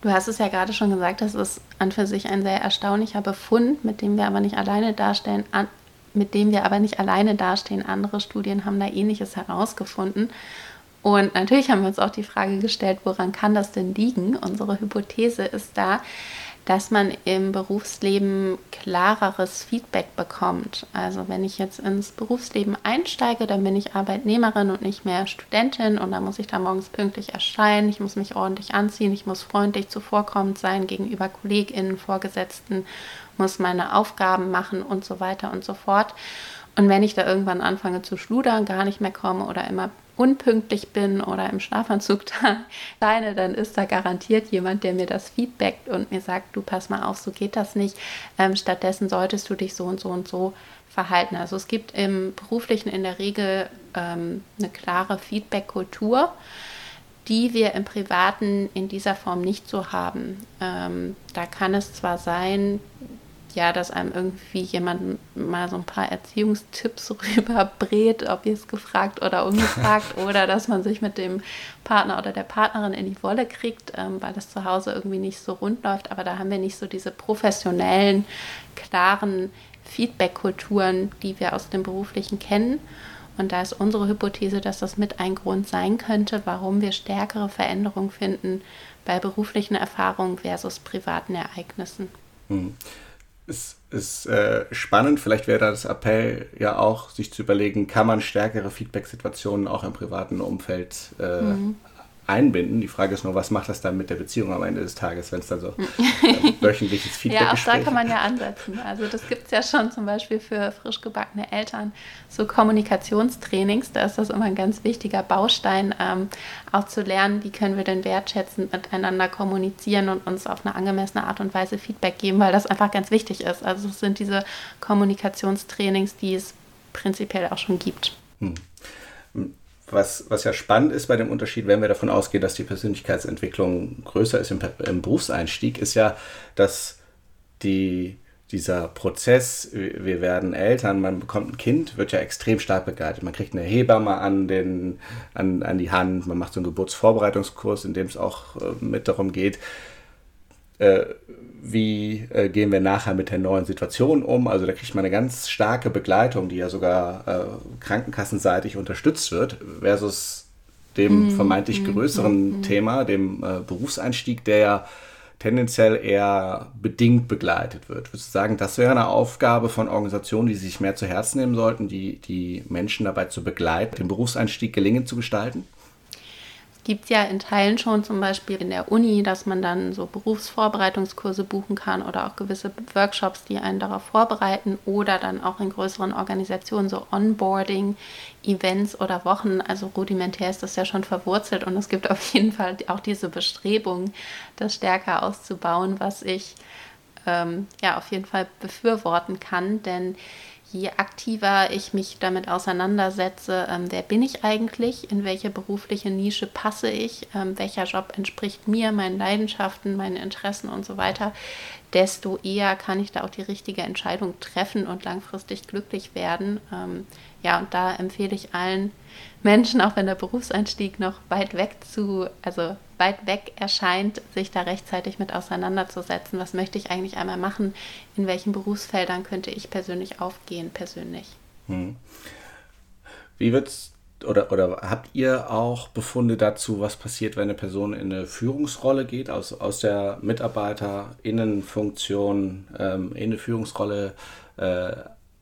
Du hast es ja gerade schon gesagt, das ist an für sich ein sehr erstaunlicher Befund, mit dem wir aber nicht alleine darstellen, an, mit dem wir aber nicht alleine dastehen. Andere Studien haben da ähnliches herausgefunden. Und natürlich haben wir uns auch die Frage gestellt, woran kann das denn liegen? Unsere Hypothese ist da, dass man im Berufsleben klareres Feedback bekommt. Also wenn ich jetzt ins Berufsleben einsteige, dann bin ich Arbeitnehmerin und nicht mehr Studentin und dann muss ich da morgens pünktlich erscheinen, ich muss mich ordentlich anziehen, ich muss freundlich zuvorkommend sein gegenüber Kolleginnen, Vorgesetzten, muss meine Aufgaben machen und so weiter und so fort. Und wenn ich da irgendwann anfange zu schludern, gar nicht mehr komme oder immer unpünktlich bin oder im Schlafanzug da scheine, dann ist da garantiert jemand, der mir das feedbackt und mir sagt, du pass mal auf, so geht das nicht. Ähm, stattdessen solltest du dich so und so und so verhalten. Also es gibt im beruflichen in der Regel ähm, eine klare Feedback-Kultur die wir im Privaten in dieser Form nicht so haben. Ähm, da kann es zwar sein, ja, dass einem irgendwie jemand mal so ein paar Erziehungstipps rüberbrät, ob ihr es gefragt oder ungefragt, oder dass man sich mit dem Partner oder der Partnerin in die Wolle kriegt, ähm, weil es zu Hause irgendwie nicht so rund läuft. Aber da haben wir nicht so diese professionellen, klaren Feedback-Kulturen, die wir aus dem Beruflichen kennen. Und da ist unsere Hypothese, dass das mit ein Grund sein könnte, warum wir stärkere Veränderungen finden bei beruflichen Erfahrungen versus privaten Ereignissen. Hm ist, ist äh, spannend. Vielleicht wäre da das Appell ja auch, sich zu überlegen, kann man stärkere Feedback-Situationen auch im privaten Umfeld äh, mhm einbinden. Die Frage ist nur, was macht das dann mit der Beziehung am Ende des Tages, wenn es dann so äh, wöchentliches Feedback gibt? Ja, auch da kann man ja ansetzen. Also das gibt es ja schon zum Beispiel für frisch gebackene Eltern, so Kommunikationstrainings. Da ist das immer ein ganz wichtiger Baustein, ähm, auch zu lernen, wie können wir denn wertschätzend miteinander kommunizieren und uns auf eine angemessene Art und Weise Feedback geben, weil das einfach ganz wichtig ist. Also es sind diese Kommunikationstrainings, die es prinzipiell auch schon gibt. Hm was, was ja spannend ist bei dem Unterschied, wenn wir davon ausgehen, dass die Persönlichkeitsentwicklung größer ist im, im Berufseinstieg, ist ja, dass die, dieser Prozess, wir werden Eltern, man bekommt ein Kind, wird ja extrem stark begleitet. Man kriegt eine Hebamme an, den, an, an die Hand, man macht so einen Geburtsvorbereitungskurs, in dem es auch äh, mit darum geht, äh, wie äh, gehen wir nachher mit der neuen Situation um. Also da kriegt man eine ganz starke Begleitung, die ja sogar äh, krankenkassenseitig unterstützt wird, versus dem mm, vermeintlich mm, größeren mm, Thema, dem äh, Berufseinstieg, der ja tendenziell eher bedingt begleitet wird. Würdest du sagen, das wäre eine Aufgabe von Organisationen, die sich mehr zu Herzen nehmen sollten, die, die Menschen dabei zu begleiten, den Berufseinstieg gelingend zu gestalten? Gibt ja in Teilen schon zum Beispiel in der Uni, dass man dann so Berufsvorbereitungskurse buchen kann oder auch gewisse Workshops, die einen darauf vorbereiten oder dann auch in größeren Organisationen so Onboarding-Events oder Wochen. Also rudimentär ist das ja schon verwurzelt und es gibt auf jeden Fall auch diese Bestrebung, das stärker auszubauen, was ich ähm, ja auf jeden Fall befürworten kann, denn je aktiver ich mich damit auseinandersetze, ähm, wer bin ich eigentlich, in welche berufliche Nische passe ich, ähm, welcher Job entspricht mir, meinen Leidenschaften, meinen Interessen und so weiter, desto eher kann ich da auch die richtige Entscheidung treffen und langfristig glücklich werden. Ähm, ja, und da empfehle ich allen Menschen, auch wenn der Berufseinstieg noch weit weg zu, also weit weg erscheint, sich da rechtzeitig mit auseinanderzusetzen. Was möchte ich eigentlich einmal machen? In welchen Berufsfeldern könnte ich persönlich aufgehen, persönlich? Hm. Wie wird's oder, oder habt ihr auch Befunde dazu, was passiert, wenn eine Person in eine Führungsrolle geht, aus, aus der MitarbeiterInnenfunktion ähm, in eine Führungsrolle äh,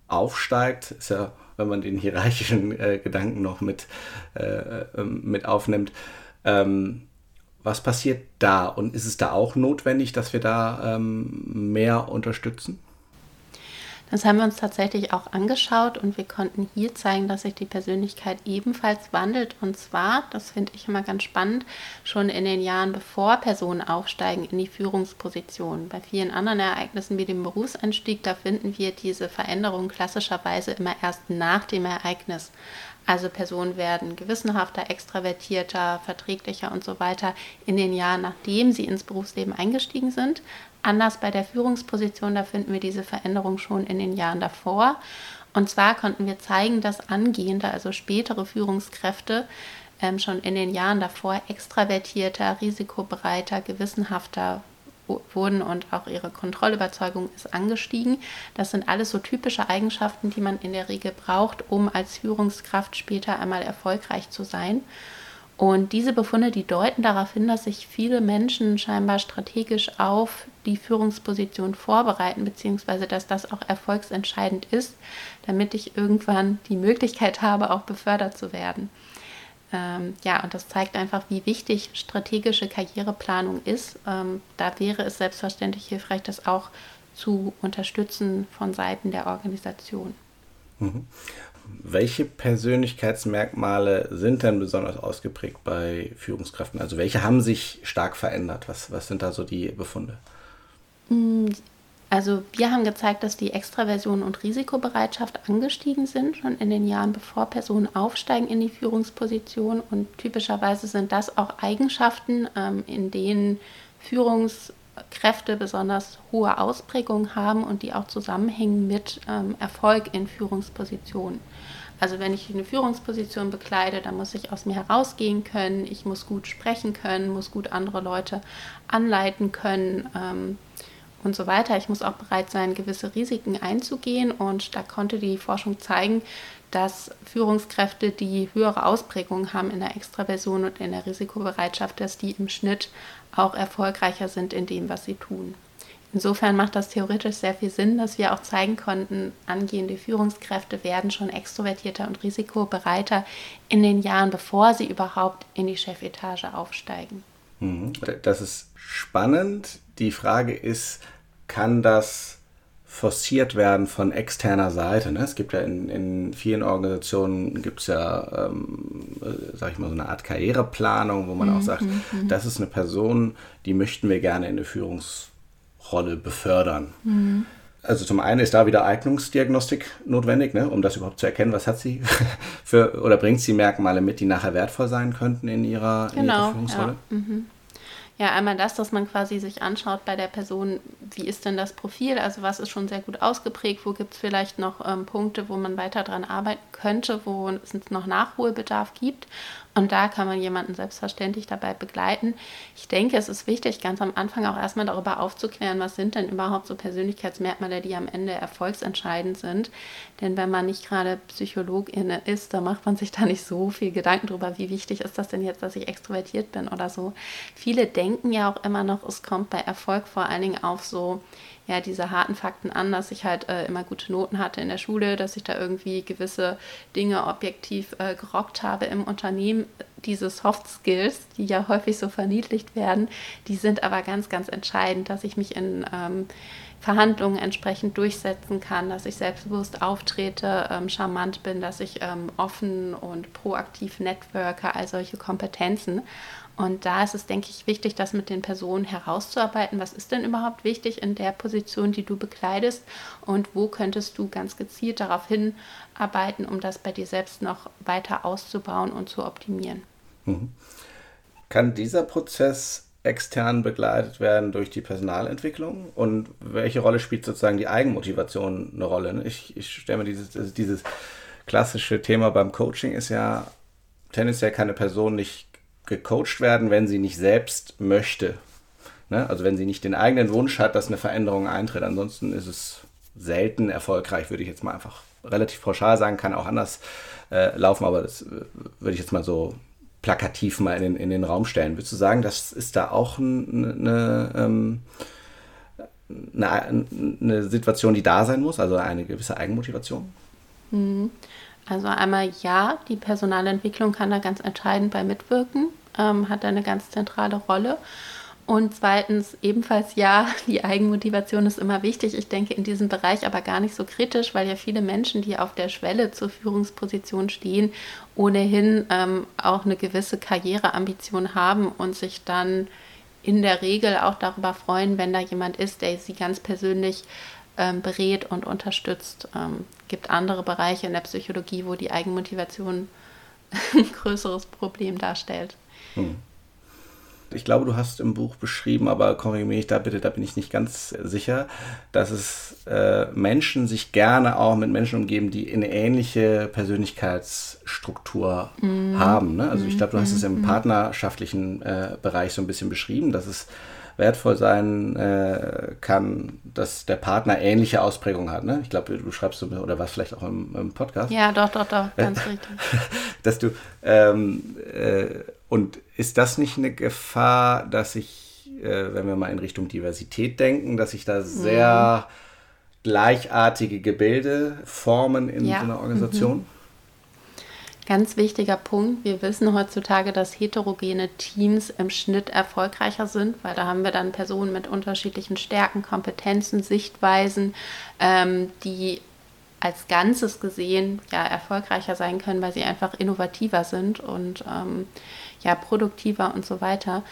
aufsteigt? Ist ja wenn man den hierarchischen äh, Gedanken noch mit, äh, ähm, mit aufnimmt. Ähm, was passiert da und ist es da auch notwendig, dass wir da ähm, mehr unterstützen? Das haben wir uns tatsächlich auch angeschaut und wir konnten hier zeigen, dass sich die Persönlichkeit ebenfalls wandelt. Und zwar, das finde ich immer ganz spannend, schon in den Jahren bevor Personen aufsteigen in die Führungsposition. Bei vielen anderen Ereignissen wie dem Berufseinstieg, da finden wir diese Veränderung klassischerweise immer erst nach dem Ereignis. Also Personen werden gewissenhafter, extravertierter, verträglicher und so weiter in den Jahren, nachdem sie ins Berufsleben eingestiegen sind. Anders bei der Führungsposition, da finden wir diese Veränderung schon in den Jahren davor. Und zwar konnten wir zeigen, dass angehende, also spätere Führungskräfte ähm, schon in den Jahren davor extravertierter, risikobereiter, gewissenhafter wurden und auch ihre Kontrollüberzeugung ist angestiegen. Das sind alles so typische Eigenschaften, die man in der Regel braucht, um als Führungskraft später einmal erfolgreich zu sein. Und diese Befunde, die deuten darauf hin, dass sich viele Menschen scheinbar strategisch auf die Führungsposition vorbereiten, beziehungsweise dass das auch erfolgsentscheidend ist, damit ich irgendwann die Möglichkeit habe, auch befördert zu werden. Ähm, ja, und das zeigt einfach, wie wichtig strategische Karriereplanung ist. Ähm, da wäre es selbstverständlich hilfreich, das auch zu unterstützen von Seiten der Organisation. Welche Persönlichkeitsmerkmale sind denn besonders ausgeprägt bei Führungskräften? Also welche haben sich stark verändert? Was, was sind da so die Befunde? Also wir haben gezeigt, dass die Extraversion und Risikobereitschaft angestiegen sind, schon in den Jahren bevor Personen aufsteigen in die Führungsposition. Und typischerweise sind das auch Eigenschaften, ähm, in denen Führungskräfte besonders hohe Ausprägungen haben und die auch zusammenhängen mit ähm, Erfolg in Führungspositionen. Also wenn ich eine Führungsposition bekleide, dann muss ich aus mir herausgehen können, ich muss gut sprechen können, muss gut andere Leute anleiten können. Ähm, und so weiter. Ich muss auch bereit sein, gewisse Risiken einzugehen. Und da konnte die Forschung zeigen, dass Führungskräfte, die höhere Ausprägungen haben in der Extraversion und in der Risikobereitschaft, dass die im Schnitt auch erfolgreicher sind in dem, was sie tun. Insofern macht das theoretisch sehr viel Sinn, dass wir auch zeigen konnten, angehende Führungskräfte werden schon extrovertierter und risikobereiter in den Jahren, bevor sie überhaupt in die Chefetage aufsteigen. Mhm. Das ist spannend. Die Frage ist, kann das forciert werden von externer Seite. Ne? Es gibt ja in, in vielen Organisationen gibt es ja, ähm, äh, sag ich mal, so eine Art Karriereplanung, wo man mhm, auch sagt, mhm, mhm. das ist eine Person, die möchten wir gerne in eine Führungsrolle befördern. Mhm. Also zum einen ist da wieder Eignungsdiagnostik notwendig, ne, um das überhaupt zu erkennen, was hat sie für oder bringt sie Merkmale mit, die nachher wertvoll sein könnten in ihrer, genau, in ihrer genau, Führungsrolle. Ja. Ja, einmal das, dass man quasi sich anschaut bei der Person, wie ist denn das Profil, also was ist schon sehr gut ausgeprägt, wo gibt es vielleicht noch ähm, Punkte, wo man weiter dran arbeiten könnte, wo es noch Nachholbedarf gibt. Und da kann man jemanden selbstverständlich dabei begleiten. Ich denke, es ist wichtig, ganz am Anfang auch erstmal darüber aufzuklären, was sind denn überhaupt so Persönlichkeitsmerkmale, die am Ende erfolgsentscheidend sind. Denn wenn man nicht gerade Psychologin ist, da macht man sich da nicht so viel Gedanken drüber, wie wichtig ist das denn jetzt, dass ich extrovertiert bin oder so. Viele denken ja auch immer noch, es kommt bei Erfolg vor allen Dingen auf so ja, diese harten Fakten an, dass ich halt äh, immer gute Noten hatte in der Schule, dass ich da irgendwie gewisse Dinge objektiv äh, gerockt habe im Unternehmen. Diese Soft Skills, die ja häufig so verniedlicht werden, die sind aber ganz, ganz entscheidend, dass ich mich in ähm, Verhandlungen entsprechend durchsetzen kann, dass ich selbstbewusst auftrete, ähm, charmant bin, dass ich ähm, offen und proaktiv networke, all solche Kompetenzen. Und da ist es, denke ich, wichtig, das mit den Personen herauszuarbeiten. Was ist denn überhaupt wichtig in der Position? Die du bekleidest und wo könntest du ganz gezielt darauf hinarbeiten, um das bei dir selbst noch weiter auszubauen und zu optimieren. Mhm. Kann dieser Prozess extern begleitet werden durch die Personalentwicklung? Und welche Rolle spielt sozusagen die Eigenmotivation eine Rolle? Ich, ich stelle mir dieses, dieses klassische Thema beim Coaching ist ja, tendenziell kann eine Person nicht gecoacht werden, wenn sie nicht selbst möchte. Ne? Also wenn sie nicht den eigenen Wunsch hat, dass eine Veränderung eintritt. Ansonsten ist es selten erfolgreich, würde ich jetzt mal einfach relativ pauschal sagen, kann auch anders äh, laufen, aber das äh, würde ich jetzt mal so plakativ mal in den, in den Raum stellen. Würdest du sagen, das ist da auch eine, ähm, eine, eine Situation, die da sein muss, also eine gewisse Eigenmotivation? Mhm. Also einmal ja, die Personalentwicklung kann da ganz entscheidend bei mitwirken, ähm, hat da eine ganz zentrale Rolle. Und zweitens ebenfalls ja, die Eigenmotivation ist immer wichtig. Ich denke in diesem Bereich aber gar nicht so kritisch, weil ja viele Menschen, die auf der Schwelle zur Führungsposition stehen, ohnehin ähm, auch eine gewisse Karriereambition haben und sich dann in der Regel auch darüber freuen, wenn da jemand ist, der sie ganz persönlich ähm, berät und unterstützt. Ähm, gibt andere Bereiche in der Psychologie, wo die Eigenmotivation ein größeres Problem darstellt. Hm. Ich glaube, du hast im Buch beschrieben, aber korrigiere mich da bitte, da bin ich nicht ganz sicher, dass es äh, Menschen sich gerne auch mit Menschen umgeben, die eine ähnliche Persönlichkeitsstruktur mm. haben. Ne? Also ich glaube, du hast mm. es im mm. partnerschaftlichen äh, Bereich so ein bisschen beschrieben, dass es wertvoll sein äh, kann, dass der Partner ähnliche Ausprägungen hat. Ne? Ich glaube, du schreibst oder was vielleicht auch im, im, Podcast. Ja, doch, doch, doch, ganz richtig. dass du ähm, äh, und ist das nicht eine Gefahr, dass ich, äh, wenn wir mal in Richtung Diversität denken, dass sich da sehr mhm. gleichartige Gebilde formen in ja. so einer Organisation? Mhm. Ganz wichtiger Punkt. Wir wissen heutzutage, dass heterogene Teams im Schnitt erfolgreicher sind, weil da haben wir dann Personen mit unterschiedlichen Stärken, Kompetenzen, Sichtweisen, ähm, die als Ganzes gesehen ja erfolgreicher sein können, weil sie einfach innovativer sind und ähm, ja produktiver und so weiter.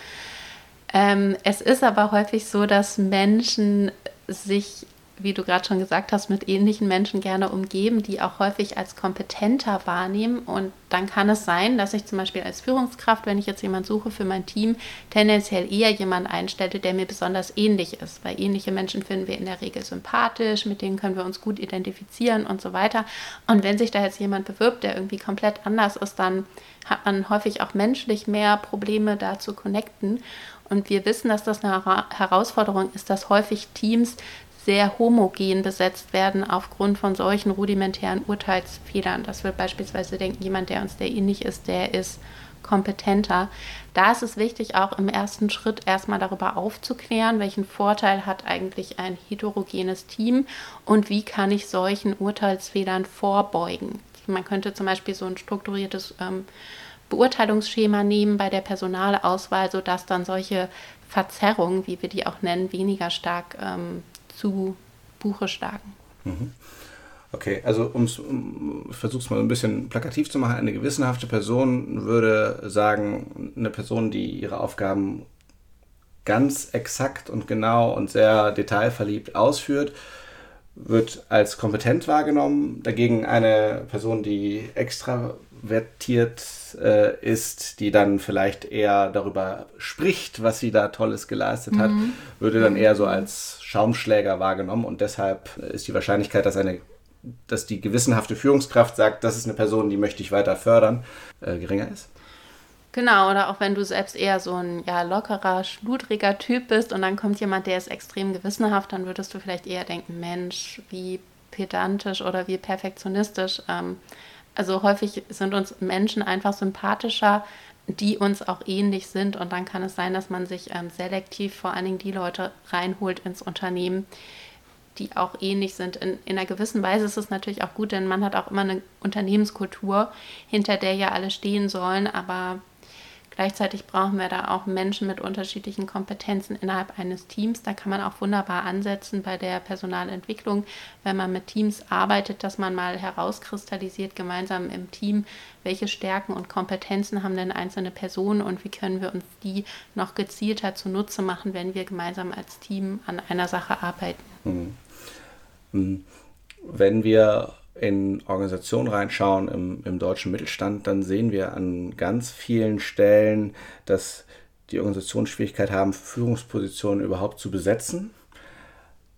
Ähm, es ist aber häufig so, dass Menschen sich wie du gerade schon gesagt hast, mit ähnlichen Menschen gerne umgeben, die auch häufig als kompetenter wahrnehmen. Und dann kann es sein, dass ich zum Beispiel als Führungskraft, wenn ich jetzt jemanden suche für mein Team, tendenziell eher jemanden einstelle, der mir besonders ähnlich ist. Weil ähnliche Menschen finden wir in der Regel sympathisch, mit denen können wir uns gut identifizieren und so weiter. Und wenn sich da jetzt jemand bewirbt, der irgendwie komplett anders ist, dann hat man häufig auch menschlich mehr Probleme da zu connecten. Und wir wissen, dass das eine Herausforderung ist, dass häufig Teams sehr homogen besetzt werden aufgrund von solchen rudimentären Urteilsfehlern. Das wird beispielsweise denken, jemand, der uns sehr ähnlich ist, der ist kompetenter. Da ist es wichtig, auch im ersten Schritt erstmal darüber aufzuklären, welchen Vorteil hat eigentlich ein heterogenes Team und wie kann ich solchen Urteilsfehlern vorbeugen. Man könnte zum Beispiel so ein strukturiertes ähm, Beurteilungsschema nehmen bei der Personalauswahl, sodass dann solche Verzerrungen, wie wir die auch nennen, weniger stark ähm, zu Buche schlagen. Mhm. Okay, also um's, um, es mal ein bisschen plakativ zu machen. Eine gewissenhafte Person würde sagen, eine Person, die ihre Aufgaben ganz exakt und genau und sehr detailverliebt ausführt, wird als kompetent wahrgenommen. Dagegen eine Person, die extravertiert äh, ist, die dann vielleicht eher darüber spricht, was sie da Tolles geleistet hat, mhm. würde dann eher so als Schaumschläger wahrgenommen. Und deshalb ist die Wahrscheinlichkeit, dass eine dass die gewissenhafte Führungskraft sagt, das ist eine Person, die möchte ich weiter fördern, äh, geringer ist. Genau, oder auch wenn du selbst eher so ein ja, lockerer, schludriger Typ bist und dann kommt jemand, der ist extrem gewissenhaft, dann würdest du vielleicht eher denken, Mensch, wie pedantisch oder wie perfektionistisch. Ähm, also häufig sind uns Menschen einfach sympathischer, die uns auch ähnlich sind und dann kann es sein, dass man sich ähm, selektiv vor allen Dingen die Leute reinholt ins Unternehmen, die auch ähnlich sind. In, in einer gewissen Weise ist es natürlich auch gut, denn man hat auch immer eine Unternehmenskultur, hinter der ja alle stehen sollen, aber Gleichzeitig brauchen wir da auch Menschen mit unterschiedlichen Kompetenzen innerhalb eines Teams. Da kann man auch wunderbar ansetzen bei der Personalentwicklung, wenn man mit Teams arbeitet, dass man mal herauskristallisiert gemeinsam im Team, welche Stärken und Kompetenzen haben denn einzelne Personen und wie können wir uns die noch gezielter zunutze machen, wenn wir gemeinsam als Team an einer Sache arbeiten. Mhm. Mhm. Wenn wir in Organisationen reinschauen im, im deutschen Mittelstand, dann sehen wir an ganz vielen Stellen, dass die Organisationen Schwierigkeit haben, Führungspositionen überhaupt zu besetzen,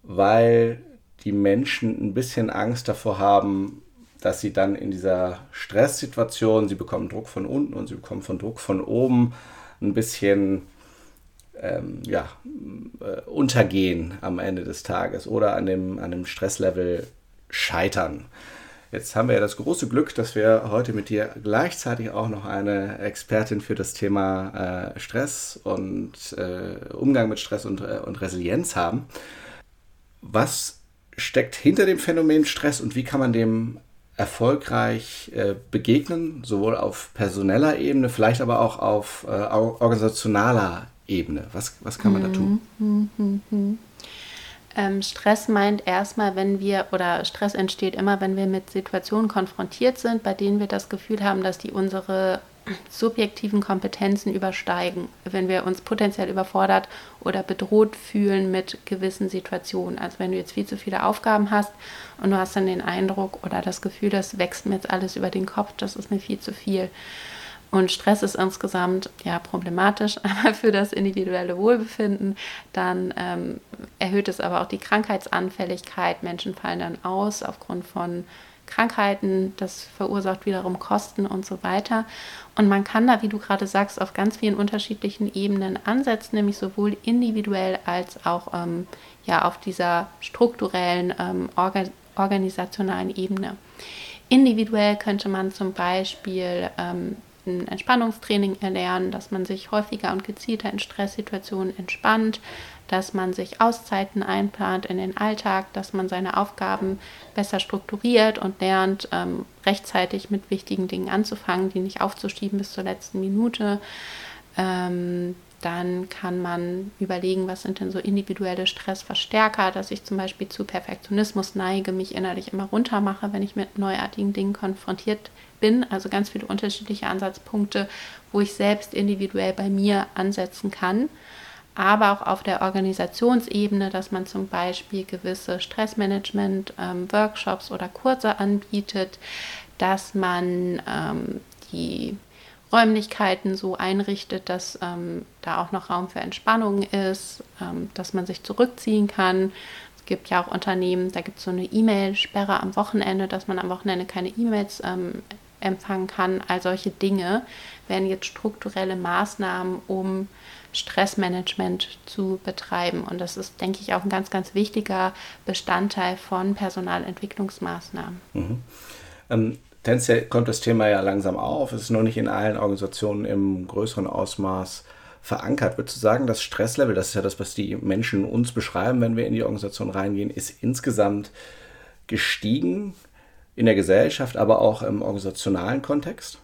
weil die Menschen ein bisschen Angst davor haben, dass sie dann in dieser Stresssituation, sie bekommen Druck von unten und sie bekommen von Druck von oben, ein bisschen ähm, ja, äh, untergehen am Ende des Tages oder an dem, an dem Stresslevel scheitern. Jetzt haben wir ja das große Glück, dass wir heute mit dir gleichzeitig auch noch eine Expertin für das Thema äh, Stress und äh, Umgang mit Stress und, äh, und Resilienz haben. Was steckt hinter dem Phänomen Stress und wie kann man dem erfolgreich äh, begegnen, sowohl auf personeller Ebene, vielleicht aber auch auf äh, organisationaler Ebene? Was, was kann man da tun? Ähm, Stress meint erstmal, wenn wir, oder Stress entsteht immer, wenn wir mit Situationen konfrontiert sind, bei denen wir das Gefühl haben, dass die unsere subjektiven Kompetenzen übersteigen, wenn wir uns potenziell überfordert oder bedroht fühlen mit gewissen Situationen. Also wenn du jetzt viel zu viele Aufgaben hast und du hast dann den Eindruck oder das Gefühl, das wächst mir jetzt alles über den Kopf, das ist mir viel zu viel. Und Stress ist insgesamt ja problematisch, aber für das individuelle Wohlbefinden. Dann ähm, erhöht es aber auch die Krankheitsanfälligkeit. Menschen fallen dann aus aufgrund von Krankheiten. Das verursacht wiederum Kosten und so weiter. Und man kann da, wie du gerade sagst, auf ganz vielen unterschiedlichen Ebenen ansetzen, nämlich sowohl individuell als auch ähm, ja, auf dieser strukturellen, ähm, orga organisationalen Ebene. Individuell könnte man zum Beispiel ähm, ein Entspannungstraining erlernen, dass man sich häufiger und gezielter in Stresssituationen entspannt, dass man sich Auszeiten einplant in den Alltag, dass man seine Aufgaben besser strukturiert und lernt, ähm, rechtzeitig mit wichtigen Dingen anzufangen, die nicht aufzuschieben bis zur letzten Minute. Ähm, dann kann man überlegen, was sind denn so individuelle Stressverstärker, dass ich zum Beispiel zu Perfektionismus neige, mich innerlich immer runter mache, wenn ich mit neuartigen Dingen konfrontiert bin. Also ganz viele unterschiedliche Ansatzpunkte, wo ich selbst individuell bei mir ansetzen kann. Aber auch auf der Organisationsebene, dass man zum Beispiel gewisse Stressmanagement-Workshops ähm, oder Kurse anbietet, dass man ähm, die Räumlichkeiten so einrichtet, dass ähm, da auch noch Raum für Entspannung ist, ähm, dass man sich zurückziehen kann. Es gibt ja auch Unternehmen, da gibt es so eine E-Mail-Sperre am Wochenende, dass man am Wochenende keine E-Mails ähm, empfangen kann. All solche Dinge wären jetzt strukturelle Maßnahmen, um Stressmanagement zu betreiben. Und das ist, denke ich, auch ein ganz, ganz wichtiger Bestandteil von Personalentwicklungsmaßnahmen. Mhm. Ähm, tendenziell kommt das Thema ja langsam auf. Es ist noch nicht in allen Organisationen im größeren Ausmaß verankert. Würdest du sagen, das Stresslevel, das ist ja das, was die Menschen uns beschreiben, wenn wir in die Organisation reingehen, ist insgesamt gestiegen in der Gesellschaft, aber auch im organisationalen Kontext?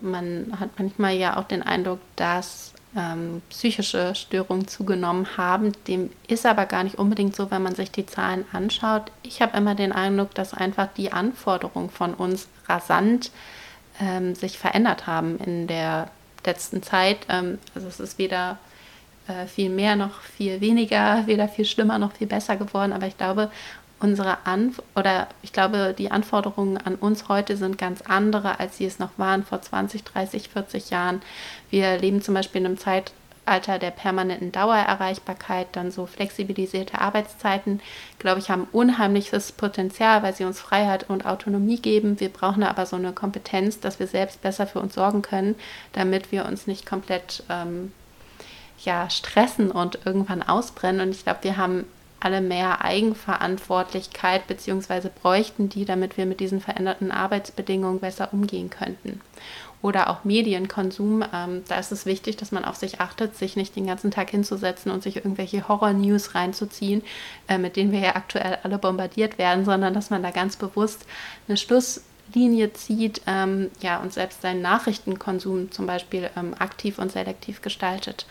Man hat manchmal ja auch den Eindruck, dass ähm, psychische Störungen zugenommen haben. Dem ist aber gar nicht unbedingt so, wenn man sich die Zahlen anschaut. Ich habe immer den Eindruck, dass einfach die Anforderungen von uns rasant ähm, sich verändert haben in der letzten Zeit. Ähm, also es ist weder äh, viel mehr noch viel weniger, weder viel schlimmer noch viel besser geworden. Aber ich glaube, unsere Anf oder ich glaube, die Anforderungen an uns heute sind ganz andere, als sie es noch waren vor 20, 30, 40 Jahren. Wir leben zum Beispiel in einem Zeitalter der permanenten Dauererreichbarkeit, dann so flexibilisierte Arbeitszeiten, glaube ich, haben unheimliches Potenzial, weil sie uns Freiheit und Autonomie geben. Wir brauchen aber so eine Kompetenz, dass wir selbst besser für uns sorgen können, damit wir uns nicht komplett ähm, ja, stressen und irgendwann ausbrennen. Und ich glaube, wir haben alle mehr Eigenverantwortlichkeit beziehungsweise bräuchten die, damit wir mit diesen veränderten Arbeitsbedingungen besser umgehen könnten. Oder auch Medienkonsum, ähm, da ist es wichtig, dass man auf sich achtet, sich nicht den ganzen Tag hinzusetzen und sich irgendwelche Horror-News reinzuziehen, äh, mit denen wir ja aktuell alle bombardiert werden, sondern dass man da ganz bewusst eine Schlusslinie zieht, ähm, ja, und selbst seinen Nachrichtenkonsum zum Beispiel ähm, aktiv und selektiv gestaltet.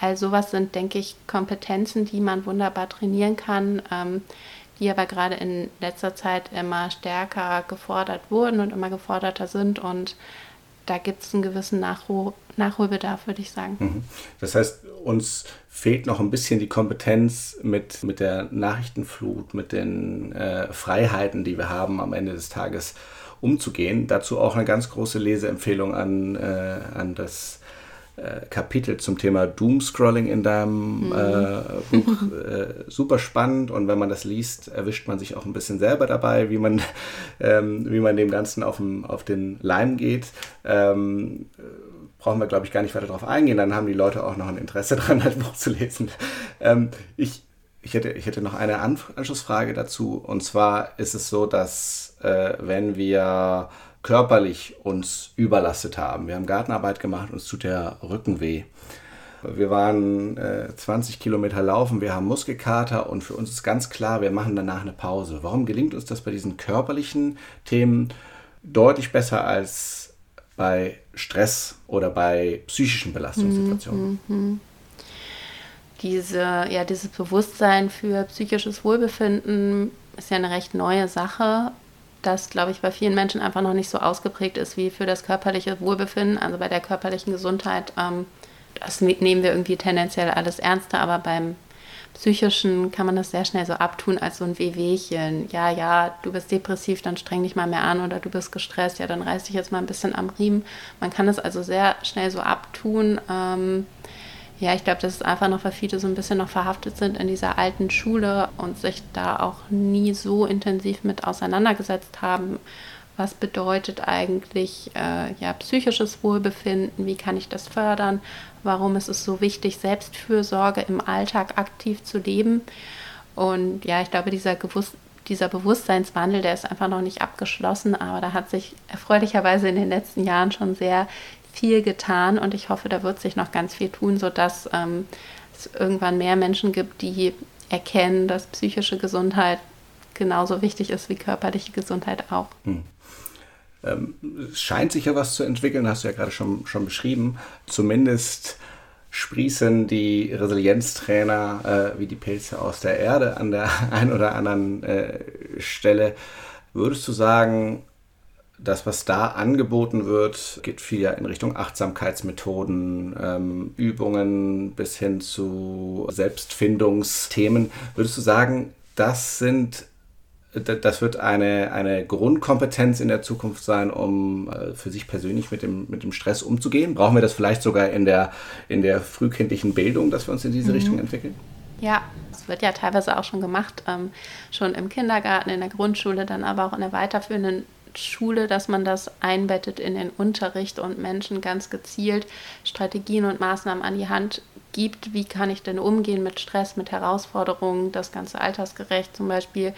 All sowas sind, denke ich, Kompetenzen, die man wunderbar trainieren kann, ähm, die aber gerade in letzter Zeit immer stärker gefordert wurden und immer geforderter sind. Und da gibt es einen gewissen Nachhol Nachholbedarf, würde ich sagen. Mhm. Das heißt, uns fehlt noch ein bisschen die Kompetenz mit, mit der Nachrichtenflut, mit den äh, Freiheiten, die wir haben, am Ende des Tages umzugehen. Dazu auch eine ganz große Leseempfehlung an, äh, an das Kapitel zum Thema Doomscrolling in deinem mhm. äh, Buch äh, super spannend und wenn man das liest, erwischt man sich auch ein bisschen selber dabei, wie man, ähm, wie man dem Ganzen auf, dem, auf den Leim geht. Ähm, brauchen wir, glaube ich, gar nicht weiter darauf eingehen, dann haben die Leute auch noch ein Interesse daran, das Buch zu lesen. Ähm, ich, ich, hätte, ich hätte noch eine Anschlussfrage dazu und zwar ist es so, dass äh, wenn wir körperlich uns überlastet haben. Wir haben Gartenarbeit gemacht, uns tut der Rücken weh. Wir waren äh, 20 Kilometer laufen, wir haben Muskelkater und für uns ist ganz klar, wir machen danach eine Pause. Warum gelingt uns das bei diesen körperlichen Themen deutlich besser als bei Stress oder bei psychischen Belastungssituationen? Mhm, mhm. Diese, ja, dieses Bewusstsein für psychisches Wohlbefinden ist ja eine recht neue Sache das, glaube ich, bei vielen Menschen einfach noch nicht so ausgeprägt ist wie für das körperliche Wohlbefinden. Also bei der körperlichen Gesundheit, ähm, das nehmen wir irgendwie tendenziell alles ernster, aber beim psychischen kann man das sehr schnell so abtun als so ein Wehwehchen. Ja, ja, du bist depressiv, dann streng dich mal mehr an oder du bist gestresst, ja, dann reiß dich jetzt mal ein bisschen am Riemen. Man kann das also sehr schnell so abtun. Ähm, ja, ich glaube, das ist einfach noch, weil viele so ein bisschen noch verhaftet sind in dieser alten Schule und sich da auch nie so intensiv mit auseinandergesetzt haben. Was bedeutet eigentlich äh, ja, psychisches Wohlbefinden? Wie kann ich das fördern? Warum ist es so wichtig, Selbstfürsorge im Alltag aktiv zu leben? Und ja, ich glaube, dieser, Gewusst dieser Bewusstseinswandel, der ist einfach noch nicht abgeschlossen, aber da hat sich erfreulicherweise in den letzten Jahren schon sehr viel getan und ich hoffe, da wird sich noch ganz viel tun, sodass ähm, es irgendwann mehr Menschen gibt, die erkennen, dass psychische Gesundheit genauso wichtig ist wie körperliche Gesundheit auch. Hm. Ähm, es scheint sich ja was zu entwickeln, hast du ja gerade schon, schon beschrieben. Zumindest sprießen die Resilienztrainer äh, wie die Pilze aus der Erde an der einen oder anderen äh, Stelle. Würdest du sagen, das, was da angeboten wird, geht viel ja in Richtung Achtsamkeitsmethoden, ähm, Übungen bis hin zu Selbstfindungsthemen. Würdest du sagen, das sind das wird eine, eine Grundkompetenz in der Zukunft sein, um äh, für sich persönlich mit dem, mit dem Stress umzugehen. Brauchen wir das vielleicht sogar in der, in der frühkindlichen Bildung, dass wir uns in diese mhm. Richtung entwickeln? Ja, es wird ja teilweise auch schon gemacht, ähm, schon im Kindergarten, in der Grundschule, dann aber auch in der weiterführenden Schule, dass man das einbettet in den Unterricht und Menschen ganz gezielt Strategien und Maßnahmen an die Hand gibt. Wie kann ich denn umgehen mit Stress, mit Herausforderungen, das Ganze altersgerecht, zum Beispiel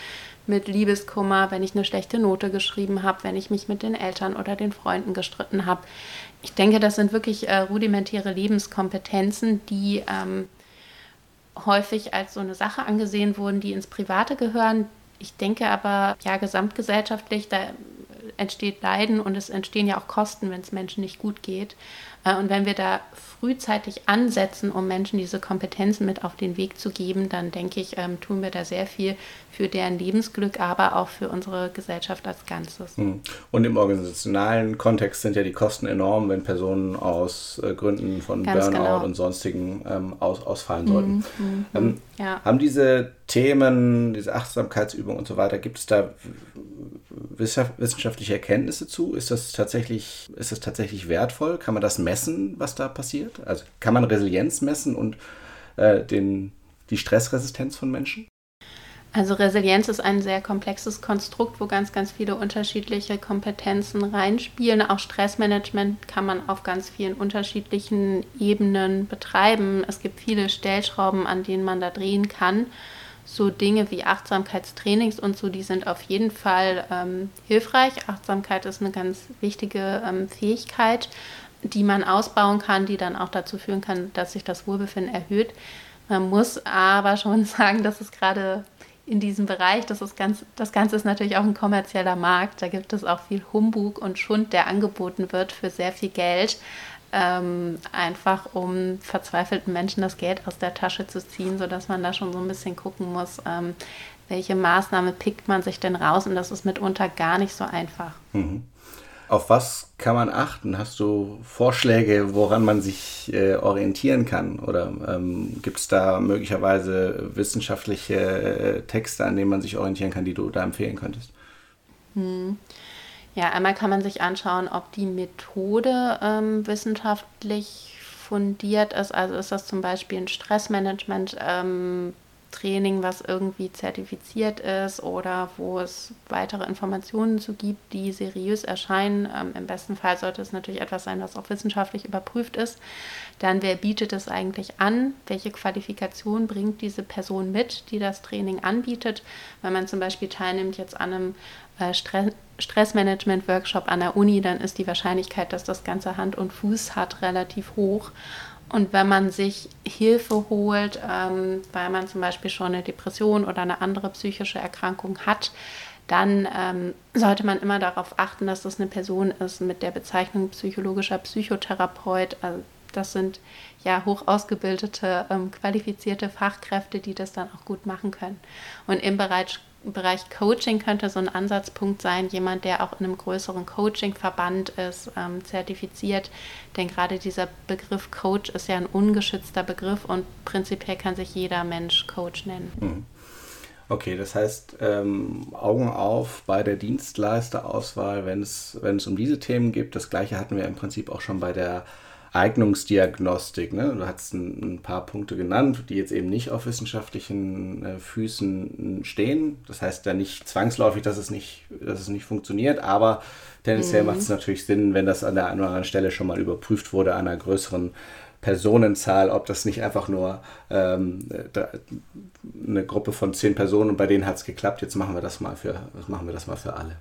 mit Liebeskummer, wenn ich eine schlechte Note geschrieben habe, wenn ich mich mit den Eltern oder den Freunden gestritten habe. Ich denke, das sind wirklich äh, rudimentäre Lebenskompetenzen, die ähm, häufig als so eine Sache angesehen wurden, die ins Private gehören. Ich denke aber, ja, gesamtgesellschaftlich, da entsteht Leiden und es entstehen ja auch Kosten, wenn es Menschen nicht gut geht. Äh, und wenn wir da frühzeitig ansetzen, um Menschen diese Kompetenzen mit auf den Weg zu geben, dann denke ich, ähm, tun wir da sehr viel für deren Lebensglück, aber auch für unsere Gesellschaft als Ganzes. Hm. Und im organisationalen Kontext sind ja die Kosten enorm, wenn Personen aus äh, Gründen von Ganz Burnout genau. und sonstigen ähm, aus, ausfallen sollten. Mhm. mhm. Ähm, ja. Haben diese Themen, diese Achtsamkeitsübungen und so weiter, gibt es da wissenschaftliche Erkenntnisse zu? Ist das tatsächlich, ist das tatsächlich wertvoll? Kann man das messen, was da passiert? Also kann man Resilienz messen und äh, den, die Stressresistenz von Menschen? Also Resilienz ist ein sehr komplexes Konstrukt, wo ganz, ganz viele unterschiedliche Kompetenzen reinspielen. Auch Stressmanagement kann man auf ganz vielen unterschiedlichen Ebenen betreiben. Es gibt viele Stellschrauben, an denen man da drehen kann so Dinge wie Achtsamkeitstrainings und so, die sind auf jeden Fall ähm, hilfreich. Achtsamkeit ist eine ganz wichtige ähm, Fähigkeit, die man ausbauen kann, die dann auch dazu führen kann, dass sich das Wohlbefinden erhöht. Man muss aber schon sagen, dass es gerade in diesem Bereich, das, ist ganz, das Ganze ist natürlich auch ein kommerzieller Markt. Da gibt es auch viel Humbug und Schund, der angeboten wird für sehr viel Geld ähm, einfach um verzweifelten Menschen das Geld aus der Tasche zu ziehen, sodass man da schon so ein bisschen gucken muss, ähm, welche Maßnahme pickt man sich denn raus und das ist mitunter gar nicht so einfach. Mhm. Auf was kann man achten? Hast du Vorschläge, woran man sich äh, orientieren kann? Oder ähm, gibt es da möglicherweise wissenschaftliche äh, Texte, an denen man sich orientieren kann, die du da empfehlen könntest? Hm. Ja, einmal kann man sich anschauen, ob die Methode ähm, wissenschaftlich fundiert ist. Also ist das zum Beispiel ein Stressmanagement. Ähm, Training, was irgendwie zertifiziert ist oder wo es weitere Informationen zu gibt, die seriös erscheinen. Ähm, Im besten Fall sollte es natürlich etwas sein, was auch wissenschaftlich überprüft ist. Dann, wer bietet es eigentlich an? Welche Qualifikation bringt diese Person mit, die das Training anbietet? Wenn man zum Beispiel teilnimmt jetzt an einem äh, Stress Stressmanagement-Workshop an der Uni, dann ist die Wahrscheinlichkeit, dass das Ganze Hand und Fuß hat, relativ hoch. Und wenn man sich Hilfe holt, ähm, weil man zum Beispiel schon eine Depression oder eine andere psychische Erkrankung hat, dann ähm, sollte man immer darauf achten, dass das eine Person ist mit der Bezeichnung psychologischer Psychotherapeut. Also das sind ja hoch ausgebildete, ähm, qualifizierte Fachkräfte, die das dann auch gut machen können. Und im Bereich Bereich Coaching könnte so ein Ansatzpunkt sein, jemand, der auch in einem größeren Coaching-Verband ist, ähm, zertifiziert. Denn gerade dieser Begriff Coach ist ja ein ungeschützter Begriff und prinzipiell kann sich jeder Mensch Coach nennen. Mhm. Okay, das heißt, ähm, Augen auf bei der Dienstleisterauswahl, wenn es, wenn es um diese Themen geht. Das gleiche hatten wir im Prinzip auch schon bei der Eignungsdiagnostik. Ne? Du hast ein, ein, paar Punkte genannt, die jetzt eben nicht auf wissenschaftlichen äh, Füßen stehen. Das heißt ja nicht zwangsläufig, dass es nicht, dass es nicht funktioniert, aber tendenziell mhm. macht es natürlich Sinn, wenn das an der einen oder anderen Stelle schon mal überprüft wurde, an einer größeren Personenzahl, ob das nicht einfach nur ähm, eine Gruppe von zehn Personen und bei denen hat es geklappt, jetzt machen wir das mal für, machen wir das mal für alle.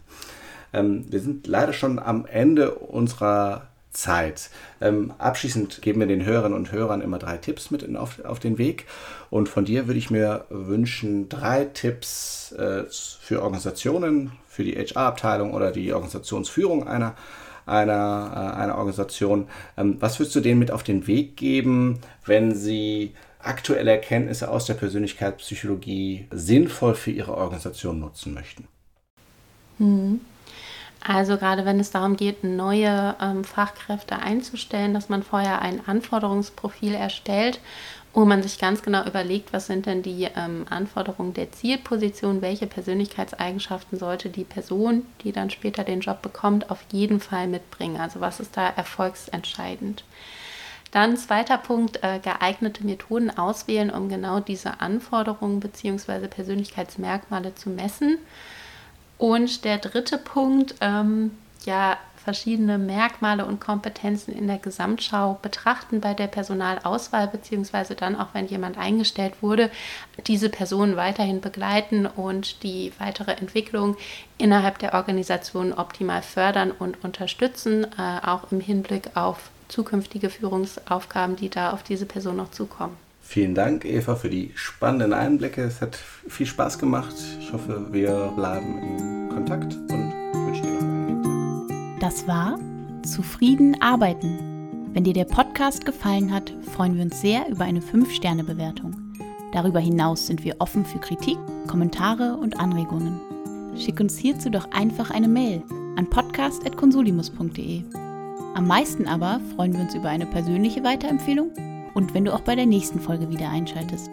Ähm, wir sind leider schon am Ende unserer Zeit. Ähm, abschließend geben wir den Hörerinnen und Hörern immer drei Tipps mit in, auf, auf den Weg. Und von dir würde ich mir wünschen, drei Tipps äh, für Organisationen, für die HR-Abteilung oder die Organisationsführung einer, einer, äh, einer Organisation. Ähm, was würdest du denen mit auf den Weg geben, wenn sie aktuelle Erkenntnisse aus der Persönlichkeitspsychologie sinnvoll für ihre Organisation nutzen möchten? Mhm. Also gerade wenn es darum geht, neue ähm, Fachkräfte einzustellen, dass man vorher ein Anforderungsprofil erstellt, wo man sich ganz genau überlegt, was sind denn die ähm, Anforderungen der Zielposition, welche Persönlichkeitseigenschaften sollte die Person, die dann später den Job bekommt, auf jeden Fall mitbringen. Also was ist da erfolgsentscheidend. Dann zweiter Punkt, äh, geeignete Methoden auswählen, um genau diese Anforderungen bzw. Persönlichkeitsmerkmale zu messen. Und der dritte Punkt, ähm, ja, verschiedene Merkmale und Kompetenzen in der Gesamtschau betrachten bei der Personalauswahl, beziehungsweise dann auch, wenn jemand eingestellt wurde, diese Person weiterhin begleiten und die weitere Entwicklung innerhalb der Organisation optimal fördern und unterstützen, äh, auch im Hinblick auf zukünftige Führungsaufgaben, die da auf diese Person noch zukommen. Vielen Dank, Eva, für die spannenden Einblicke. Es hat viel Spaß gemacht. Ich hoffe, wir bleiben in Kontakt und wünsche dir noch einen Tag. Das war Zufrieden arbeiten. Wenn dir der Podcast gefallen hat, freuen wir uns sehr über eine 5-Sterne-Bewertung. Darüber hinaus sind wir offen für Kritik, Kommentare und Anregungen. Schick uns hierzu doch einfach eine Mail an podcast.consulimus.de. Am meisten aber freuen wir uns über eine persönliche Weiterempfehlung und wenn du auch bei der nächsten Folge wieder einschaltest.